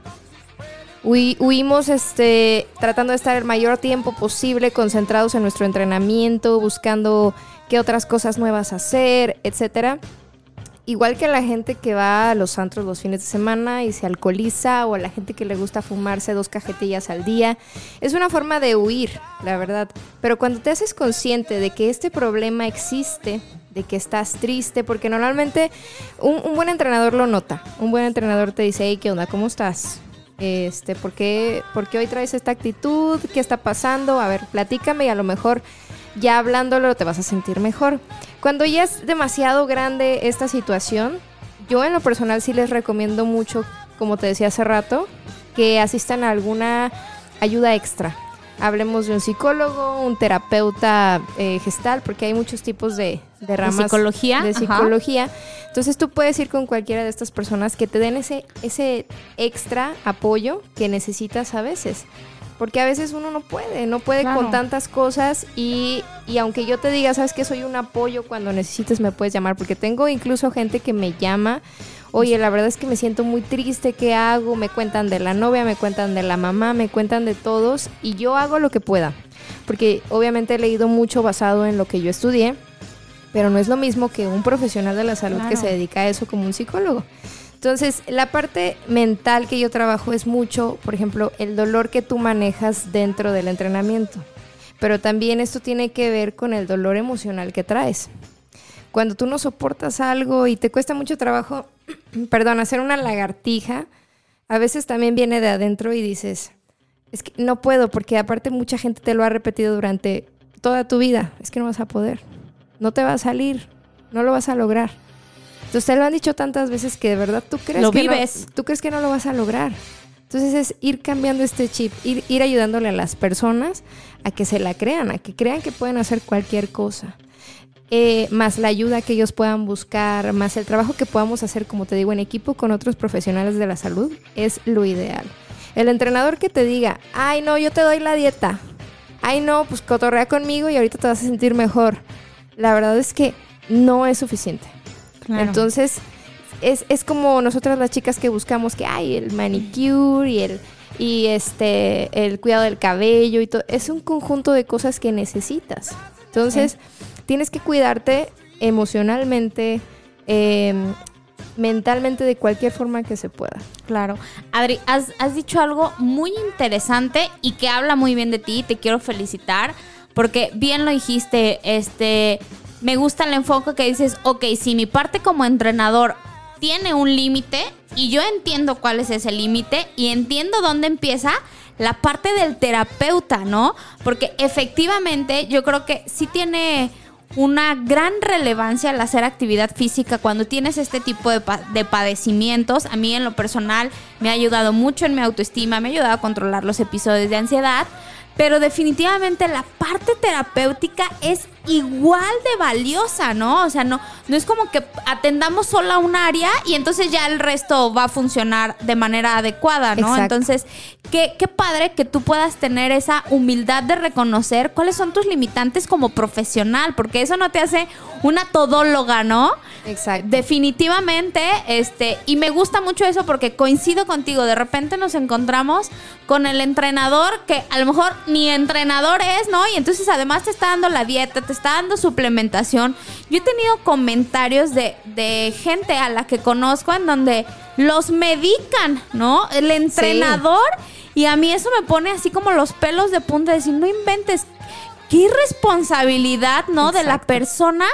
huimos este, tratando de estar el mayor tiempo posible concentrados en nuestro entrenamiento, buscando qué otras cosas nuevas hacer, etcétera igual que la gente que va a los antros los fines de semana y se alcoholiza o a la gente que le gusta fumarse dos cajetillas al día, es una forma de huir, la verdad. Pero cuando te haces consciente de que este problema existe, de que estás triste, porque normalmente un, buen entrenador lo nota. Un buen entrenador te dice, hey, ¿qué onda? ¿Cómo estás? Este, ¿por qué, ¿por qué hoy traes esta actitud? ¿Qué está pasando? A ver, platícame y a lo mejor ya hablándolo te vas a sentir mejor. Cuando ya es demasiado grande esta situación, yo en lo personal sí les recomiendo mucho, como te decía hace rato, que asistan a alguna ayuda extra. Hablemos de un psicólogo, un terapeuta eh, gestal, porque hay muchos tipos de, ramas de psicología. De psicología. Entonces tú puedes ir con cualquiera de estas personas que te den ese, ese extra apoyo que necesitas a veces porque a veces uno no puede, no puede con tantas cosas y, y, aunque yo te diga, sabes que soy un apoyo cuando necesites me puedes llamar, porque tengo incluso gente que me llama, oye, la verdad es que me siento muy triste, ¿qué hago? Me cuentan de la novia, me cuentan de la mamá, me cuentan de todos y yo hago lo que pueda, porque obviamente he leído mucho basado en lo que yo estudié, pero no es lo mismo que un profesional de la salud que se dedica a eso como un psicólogo. Entonces, la parte mental que yo trabajo es mucho, por ejemplo, el dolor que tú manejas dentro del entrenamiento. Pero también esto tiene que ver con el dolor emocional que traes. Cuando tú no soportas algo y te cuesta mucho trabajo, perdón, hacer una lagartija, a veces también viene de adentro y dices, es que no puedo, porque aparte mucha gente te lo ha repetido durante toda tu vida, es que no vas a poder, no te va a salir, no lo vas a lograr. Entonces te lo han dicho tantas veces que de verdad tú crees lo que vives. No, tú crees que no lo vas a lograr. Entonces es ir cambiando este chip, ir, ir ayudándole a las personas a que se la crean, a que crean que pueden hacer cualquier cosa. Eh, más la ayuda que ellos puedan buscar, más el trabajo que podamos hacer, como te digo, en equipo con otros profesionales de la salud, es lo ideal. El entrenador que te diga, ay no, yo te doy la dieta, ay no, pues cotorrea conmigo y ahorita te vas a sentir mejor. La verdad es que no es suficiente. Entonces, es, como nosotras las chicas que buscamos que hay el manicure y el y este el cuidado del cabello y todo es un conjunto de cosas que necesitas entonces tienes que cuidarte emocionalmente em, mentalmente de cualquier forma que se pueda. Claro. Adri, has, has dicho algo muy interesante y que habla muy bien de ti. Te quiero felicitar porque bien lo dijiste, este, me gusta el enfoque que dices, ok, si mi parte como entrenador tiene un límite y yo entiendo cuál es ese límite y entiendo dónde empieza la parte del terapeuta, ¿no? Porque efectivamente yo creo que sí tiene una gran relevancia el hacer actividad física cuando tienes este tipo de, de, padecimientos. A mí en lo personal me ha ayudado mucho en mi autoestima, me ha ayudado a controlar los episodios de ansiedad, pero definitivamente la parte terapéutica es igual de valiosa, ¿no? O sea, no, no es como que atendamos solo a un área y entonces ya el resto va a funcionar de manera adecuada, ¿no? Entonces, qué, qué padre que tú puedas tener esa humildad de reconocer cuáles son tus limitantes como profesional, porque eso no te hace una todóloga, ¿no? Exacto. Definitivamente, este, y me gusta mucho eso porque coincido contigo, de repente nos encontramos con el entrenador que a lo mejor ni entrenador es, ¿no? Y entonces además te está dando la dieta, te está dando suplementación. Yo he tenido comentarios de, de gente a la que conozco en donde los medican, ¿no? El entrenador. Y a mí eso me pone así como los pelos de punta, de decir, no inventes, qué irresponsabilidad, ¿no? De la persona,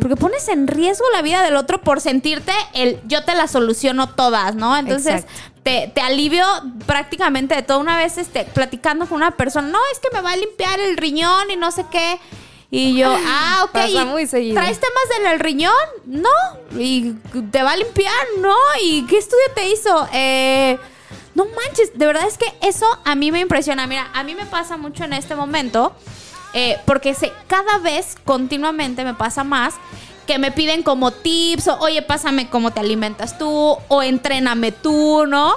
porque pones en riesgo la vida del otro por sentirte el yo te la soluciono todas, ¿no? Entonces, te, te, alivio prácticamente de todo. Una vez este, platicando con una persona, no, es que me va a limpiar el riñón y no sé qué. Y yo, ah, ok. Pasa muy seguido. ¿Traes temas del riñón? No. ¿Y te va a limpiar? No. ¿Y qué estudio te hizo? Eh, no manches, de verdad es que eso a mí me impresiona. Mira, a mí me pasa mucho en este momento. Eh, porque se, cada vez continuamente me pasa más que me piden como tips, o oye, pásame cómo te alimentas tú, o entréname tú, ¿no?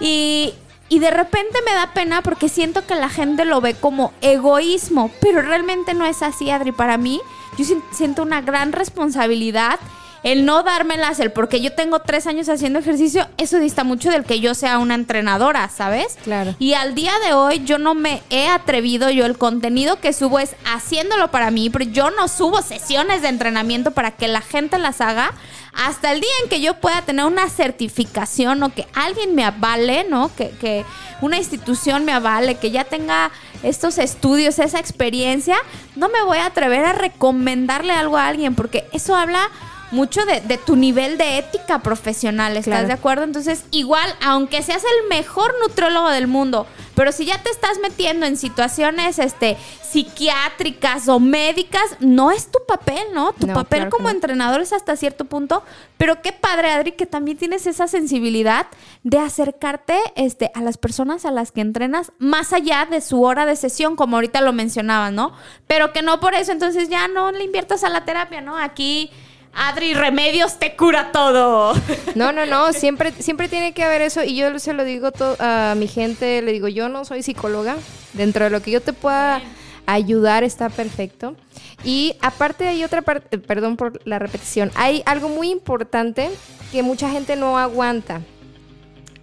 Y, y de repente me da pena porque siento que la gente lo ve como egoísmo, pero realmente no es así, Adri. Para mí, yo siento una gran responsabilidad el no dármelas, el porque yo tengo tres años haciendo ejercicio, eso dista mucho del que yo sea una entrenadora, ¿sabes? Claro. Y al día de hoy yo no me he atrevido, yo el contenido que subo es haciéndolo para mí, pero yo no subo sesiones de entrenamiento para que la gente las haga hasta el día en que yo pueda tener una certificación o que alguien me avale, ¿no? Que, que una institución me avale, que ya tenga estos estudios, esa experiencia, no me voy a atrever a recomendarle algo a alguien porque eso habla mucho de, de, tu nivel de ética profesional, ¿estás claro. de acuerdo? Entonces, igual, aunque seas el mejor nutriólogo del mundo, pero si ya te estás metiendo en situaciones este, psiquiátricas o médicas, no es tu papel, ¿no? Tu no, papel claro como no. entrenador es hasta cierto punto, pero qué padre, Adri, que también tienes esa sensibilidad de acercarte este, a las personas a las que entrenas más allá de su hora de sesión, como ahorita lo mencionabas, ¿no? Pero que no por eso, entonces ya no le inviertas a la terapia, ¿no? Aquí Adri Remedios te cura todo. No, no, no, siempre, siempre tiene que haber eso y yo se lo digo a mi gente, le digo, yo no soy psicóloga, dentro de lo que yo te pueda ayudar está perfecto. Y aparte hay otra parte, perdón por la repetición, hay algo muy importante que mucha gente no aguanta,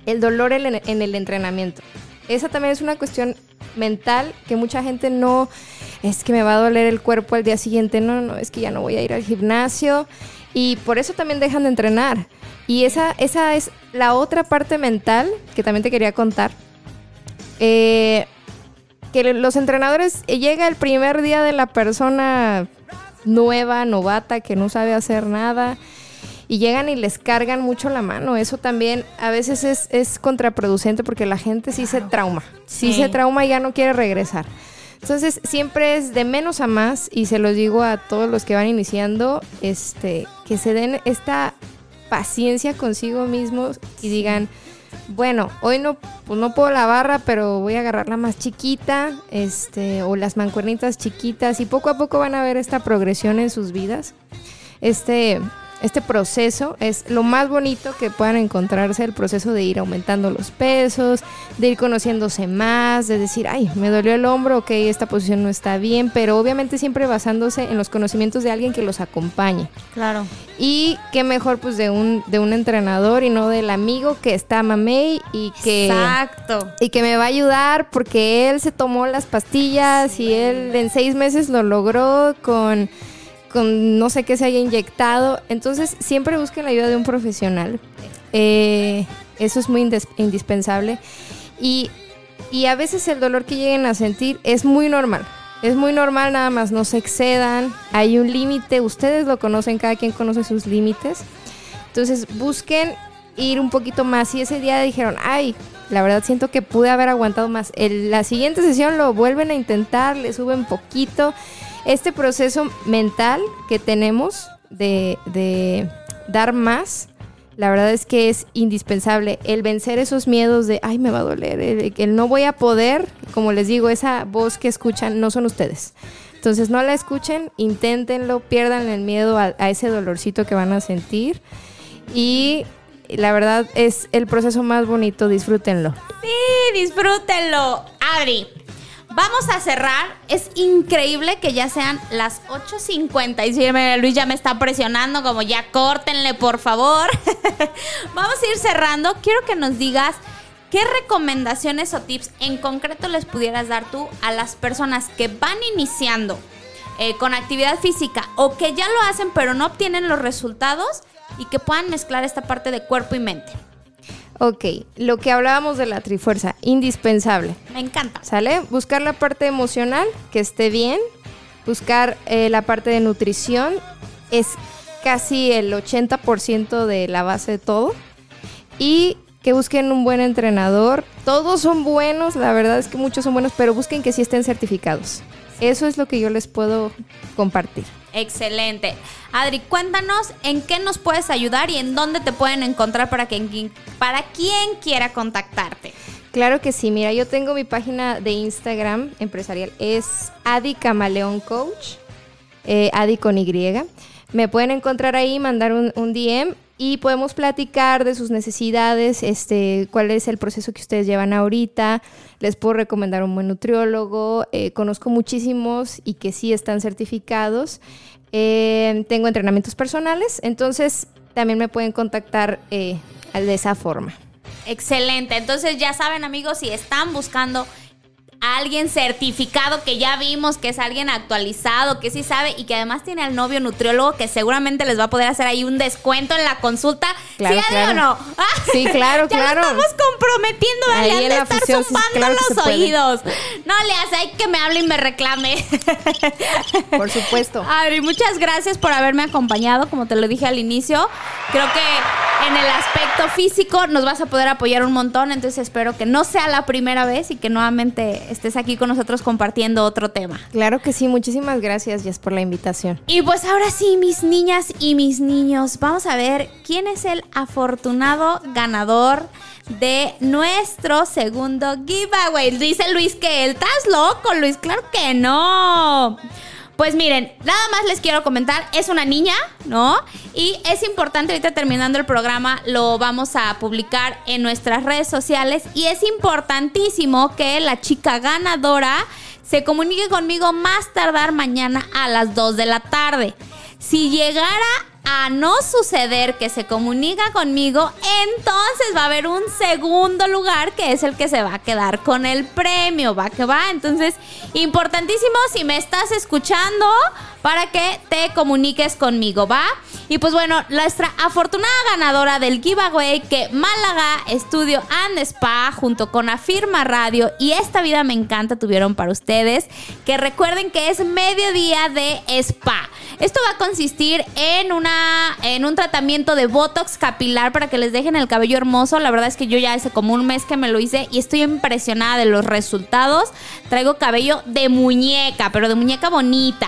el dolor en el entrenamiento. Esa también es una cuestión mental que mucha gente no es que me va a doler el cuerpo al día siguiente, no, no, es que ya no voy a ir al gimnasio y por eso también dejan de entrenar. Y esa, esa es la otra parte mental que también te quería contar. Eh, que los entrenadores eh, llega el primer día de la persona nueva, novata, que no sabe hacer nada y llegan y les cargan mucho la mano. Eso también a veces es, es contraproducente porque la gente sí se trauma. Sí. sí se trauma y ya no quiere regresar. Entonces siempre es de menos a más y se los digo a todos los que van iniciando, este, que se den esta paciencia consigo mismos y digan, bueno, hoy no, pues no puedo la barra, pero voy a agarrar la más chiquita, este, o las mancuernitas chiquitas y poco a poco van a ver esta progresión en sus vidas. Este, este proceso es lo más bonito que puedan encontrarse, el proceso de ir aumentando los pesos, de ir conociéndose más, de decir, ay, me dolió el hombro, ok, esta posición no está bien, pero obviamente siempre basándose en los conocimientos de alguien que los acompañe. Claro. Y qué mejor pues de un, de un entrenador y no del amigo que está mamey y que... Exacto. Y que me va a ayudar porque él se tomó las pastillas sí. y él en seis meses lo logró con con no sé qué se haya inyectado. Entonces, siempre busquen la ayuda de un profesional. Eh, eso es muy indis- indispensable. Y, y a veces el dolor que lleguen a sentir es muy normal. Es muy normal, nada más no se excedan. Hay un límite, ustedes lo conocen, cada quien conoce sus límites. Entonces busquen ir un poquito más. Si ese día dijeron, ay, la verdad siento que pude haber aguantado más. El- la siguiente sesión lo vuelven a intentar, le suben poquito. Este proceso mental que tenemos de, de dar más, la verdad es que es indispensable. El vencer esos miedos de, ay, me va a doler, el, el no voy a poder, como les digo, esa voz que escuchan no son ustedes. Entonces no la escuchen, inténtenlo, pierdan el miedo a, a ese dolorcito que van a sentir. Y la verdad es el proceso más bonito, disfrútenlo. Sí, disfrútenlo. Adri, vamos a cerrar. Es increíble que ya sean las 8.57. Luis ya me está presionando, como ya córtenle, por favor. vamos a ir cerrando. Quiero que nos digas qué recomendaciones o tips en concreto les pudieras dar tú a las personas que van iniciando eh, con actividad física o que ya lo hacen pero no obtienen los resultados y que puedan mezclar esta parte de cuerpo y mente. Ok, lo que hablábamos de la trifuerza, indispensable. Me encanta. ¿Sale? Buscar la parte emocional, que esté bien. Buscar eh, la parte de nutrición. Es casi el 80% de la base de todo. Y que busquen un buen entrenador. Todos son buenos, la verdad es que muchos son buenos, pero busquen que sí estén certificados. Eso es lo que yo les puedo compartir. Excelente. Adri, cuéntanos en qué nos puedes ayudar y en dónde te pueden encontrar para, quien, para quien quiera contactarte. Claro que sí, mira, yo tengo mi página de Instagram empresarial, es Adi Camaleón Coach, eh, Adi con Y. Me pueden encontrar ahí, mandar un, un DM y podemos platicar de sus necesidades, este, cuál es el proceso que ustedes llevan ahorita. Les puedo recomendar un buen nutriólogo. eh, conozco muchísimos y que sí están certificados. Eh, tengo entrenamientos personales, entonces también me pueden contactar eh, de esa forma. Excelente. Entonces ya saben amigos, si están buscando a alguien certificado que ya vimos que es alguien actualizado, que sí sabe y que además tiene al novio nutriólogo que seguramente les va a poder hacer ahí un descuento en la consulta. Claro, ¿Sí, claro. o no? Sí, claro, ya claro. estamos comprometiendo, Ahí han en de estar fusión, sí, claro los oídos. No le hace, hay que me hable y me reclame. Por supuesto. Adri, muchas gracias por haberme acompañado, como te lo dije al inicio. Creo que en el aspecto físico nos vas a poder apoyar un montón, entonces espero que no sea la primera vez y que nuevamente estés aquí con nosotros compartiendo otro tema. Claro que sí, muchísimas gracias, Jess, por la invitación. Y pues ahora sí, mis niñas y mis niños, vamos a ver quién es el afortunado ganador de nuestro segundo giveaway. Dice Luis que él, ¿estás loco, Luis? Claro que no. Pues miren, nada más les quiero comentar, es una niña, ¿no? Y es importante, ahorita terminando el programa, lo vamos a publicar en nuestras redes sociales y es importantísimo que la chica ganadora se comunique conmigo más tardar mañana a las 2 de la tarde. Si llegara a no suceder que se comunica conmigo, entonces va a haber un segundo lugar que es el que se va a quedar con el premio, va que va. Entonces, importantísimo si me estás escuchando para que te comuniques conmigo, ¿va? Y pues bueno, nuestra afortunada ganadora del giveaway que Málaga Estudio and Spa junto con Afirma Radio y Esta Vida Me Encanta tuvieron para ustedes, que recuerden que es mediodía de spa. Esto va a consistir en una en un tratamiento de botox capilar para que les dejen el cabello hermoso. La verdad es que yo ya hace como un mes que me lo hice y estoy impresionada de los resultados. Traigo cabello de muñeca, pero de muñeca bonita.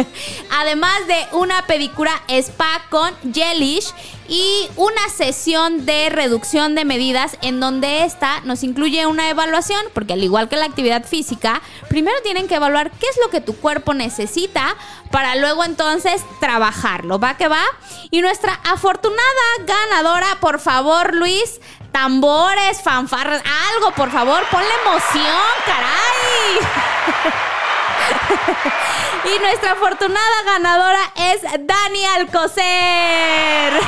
Además de una pedicura spa con gelish y una sesión de reducción de medidas en donde esta nos incluye una evaluación, porque al igual que la actividad física, primero tienen que evaluar qué es lo que tu cuerpo necesita para luego entonces trabajarlo. ¿Va que va? Y nuestra afortunada ganadora, por favor, Luis, tambores, fanfarras, algo, por favor, ponle emoción, caray. y nuestra afortunada ganadora es Dani Alcocer.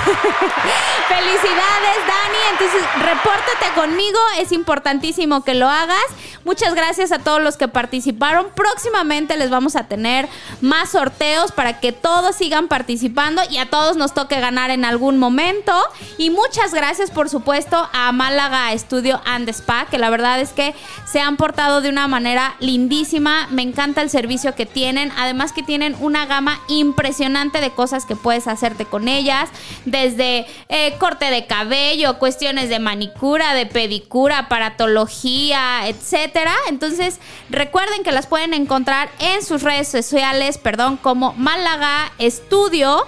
Felicidades, Dani. Entonces, repórtate conmigo. Es importantísimo que lo hagas. Muchas gracias a todos los que participaron. Próximamente les vamos a tener más sorteos para que todos sigan participando y a todos nos toque ganar en algún momento. Y muchas gracias, por supuesto, a Málaga Studio and Spa, que la verdad es que se han portado de una manera lindísima. Me encanta el servicio que tienen. Además que tienen una gama impresionante de cosas que puedes hacerte con ellas. Desde eh, corte de cabello, cuestiones de manicura, de pedicura, aparatología, etcétera. Entonces, recuerden que las pueden encontrar en sus redes sociales, perdón, como Málaga Studio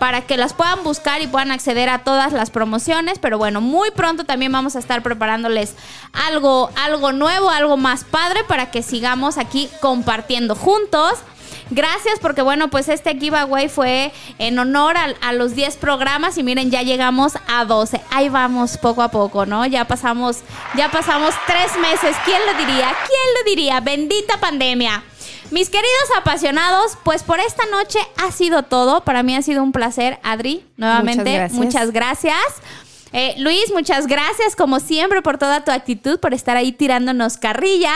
para que las puedan buscar y puedan acceder a todas las promociones. Pero bueno, muy pronto también vamos a estar preparándoles algo, algo nuevo, algo más padre para que sigamos aquí compartiendo juntos. Gracias porque bueno, pues este giveaway fue en honor a, los 10 programas y miren, ya llegamos a 12. Ahí vamos poco a poco, ¿no? Ya pasamos, ya pasamos tres meses. ¿Quién lo diría? ¿Quién lo diría? Bendita pandemia. Mis queridos apasionados, pues por esta noche ha sido todo. Para mí ha sido un placer, Adri. Nuevamente, muchas gracias. Eh, Luis, muchas gracias como siempre por toda tu actitud, por estar ahí tirándonos carrilla.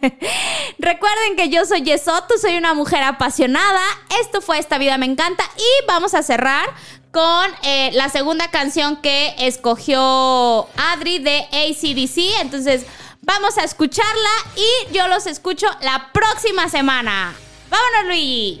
Recuerden que yo soy Yesoto, soy una mujer apasionada. Esto fue Esta vida me encanta y vamos a cerrar con eh, la segunda canción que escogió Adri de ACDC. Entonces vamos a escucharla y yo los escucho la próxima semana. Vámonos, Luis.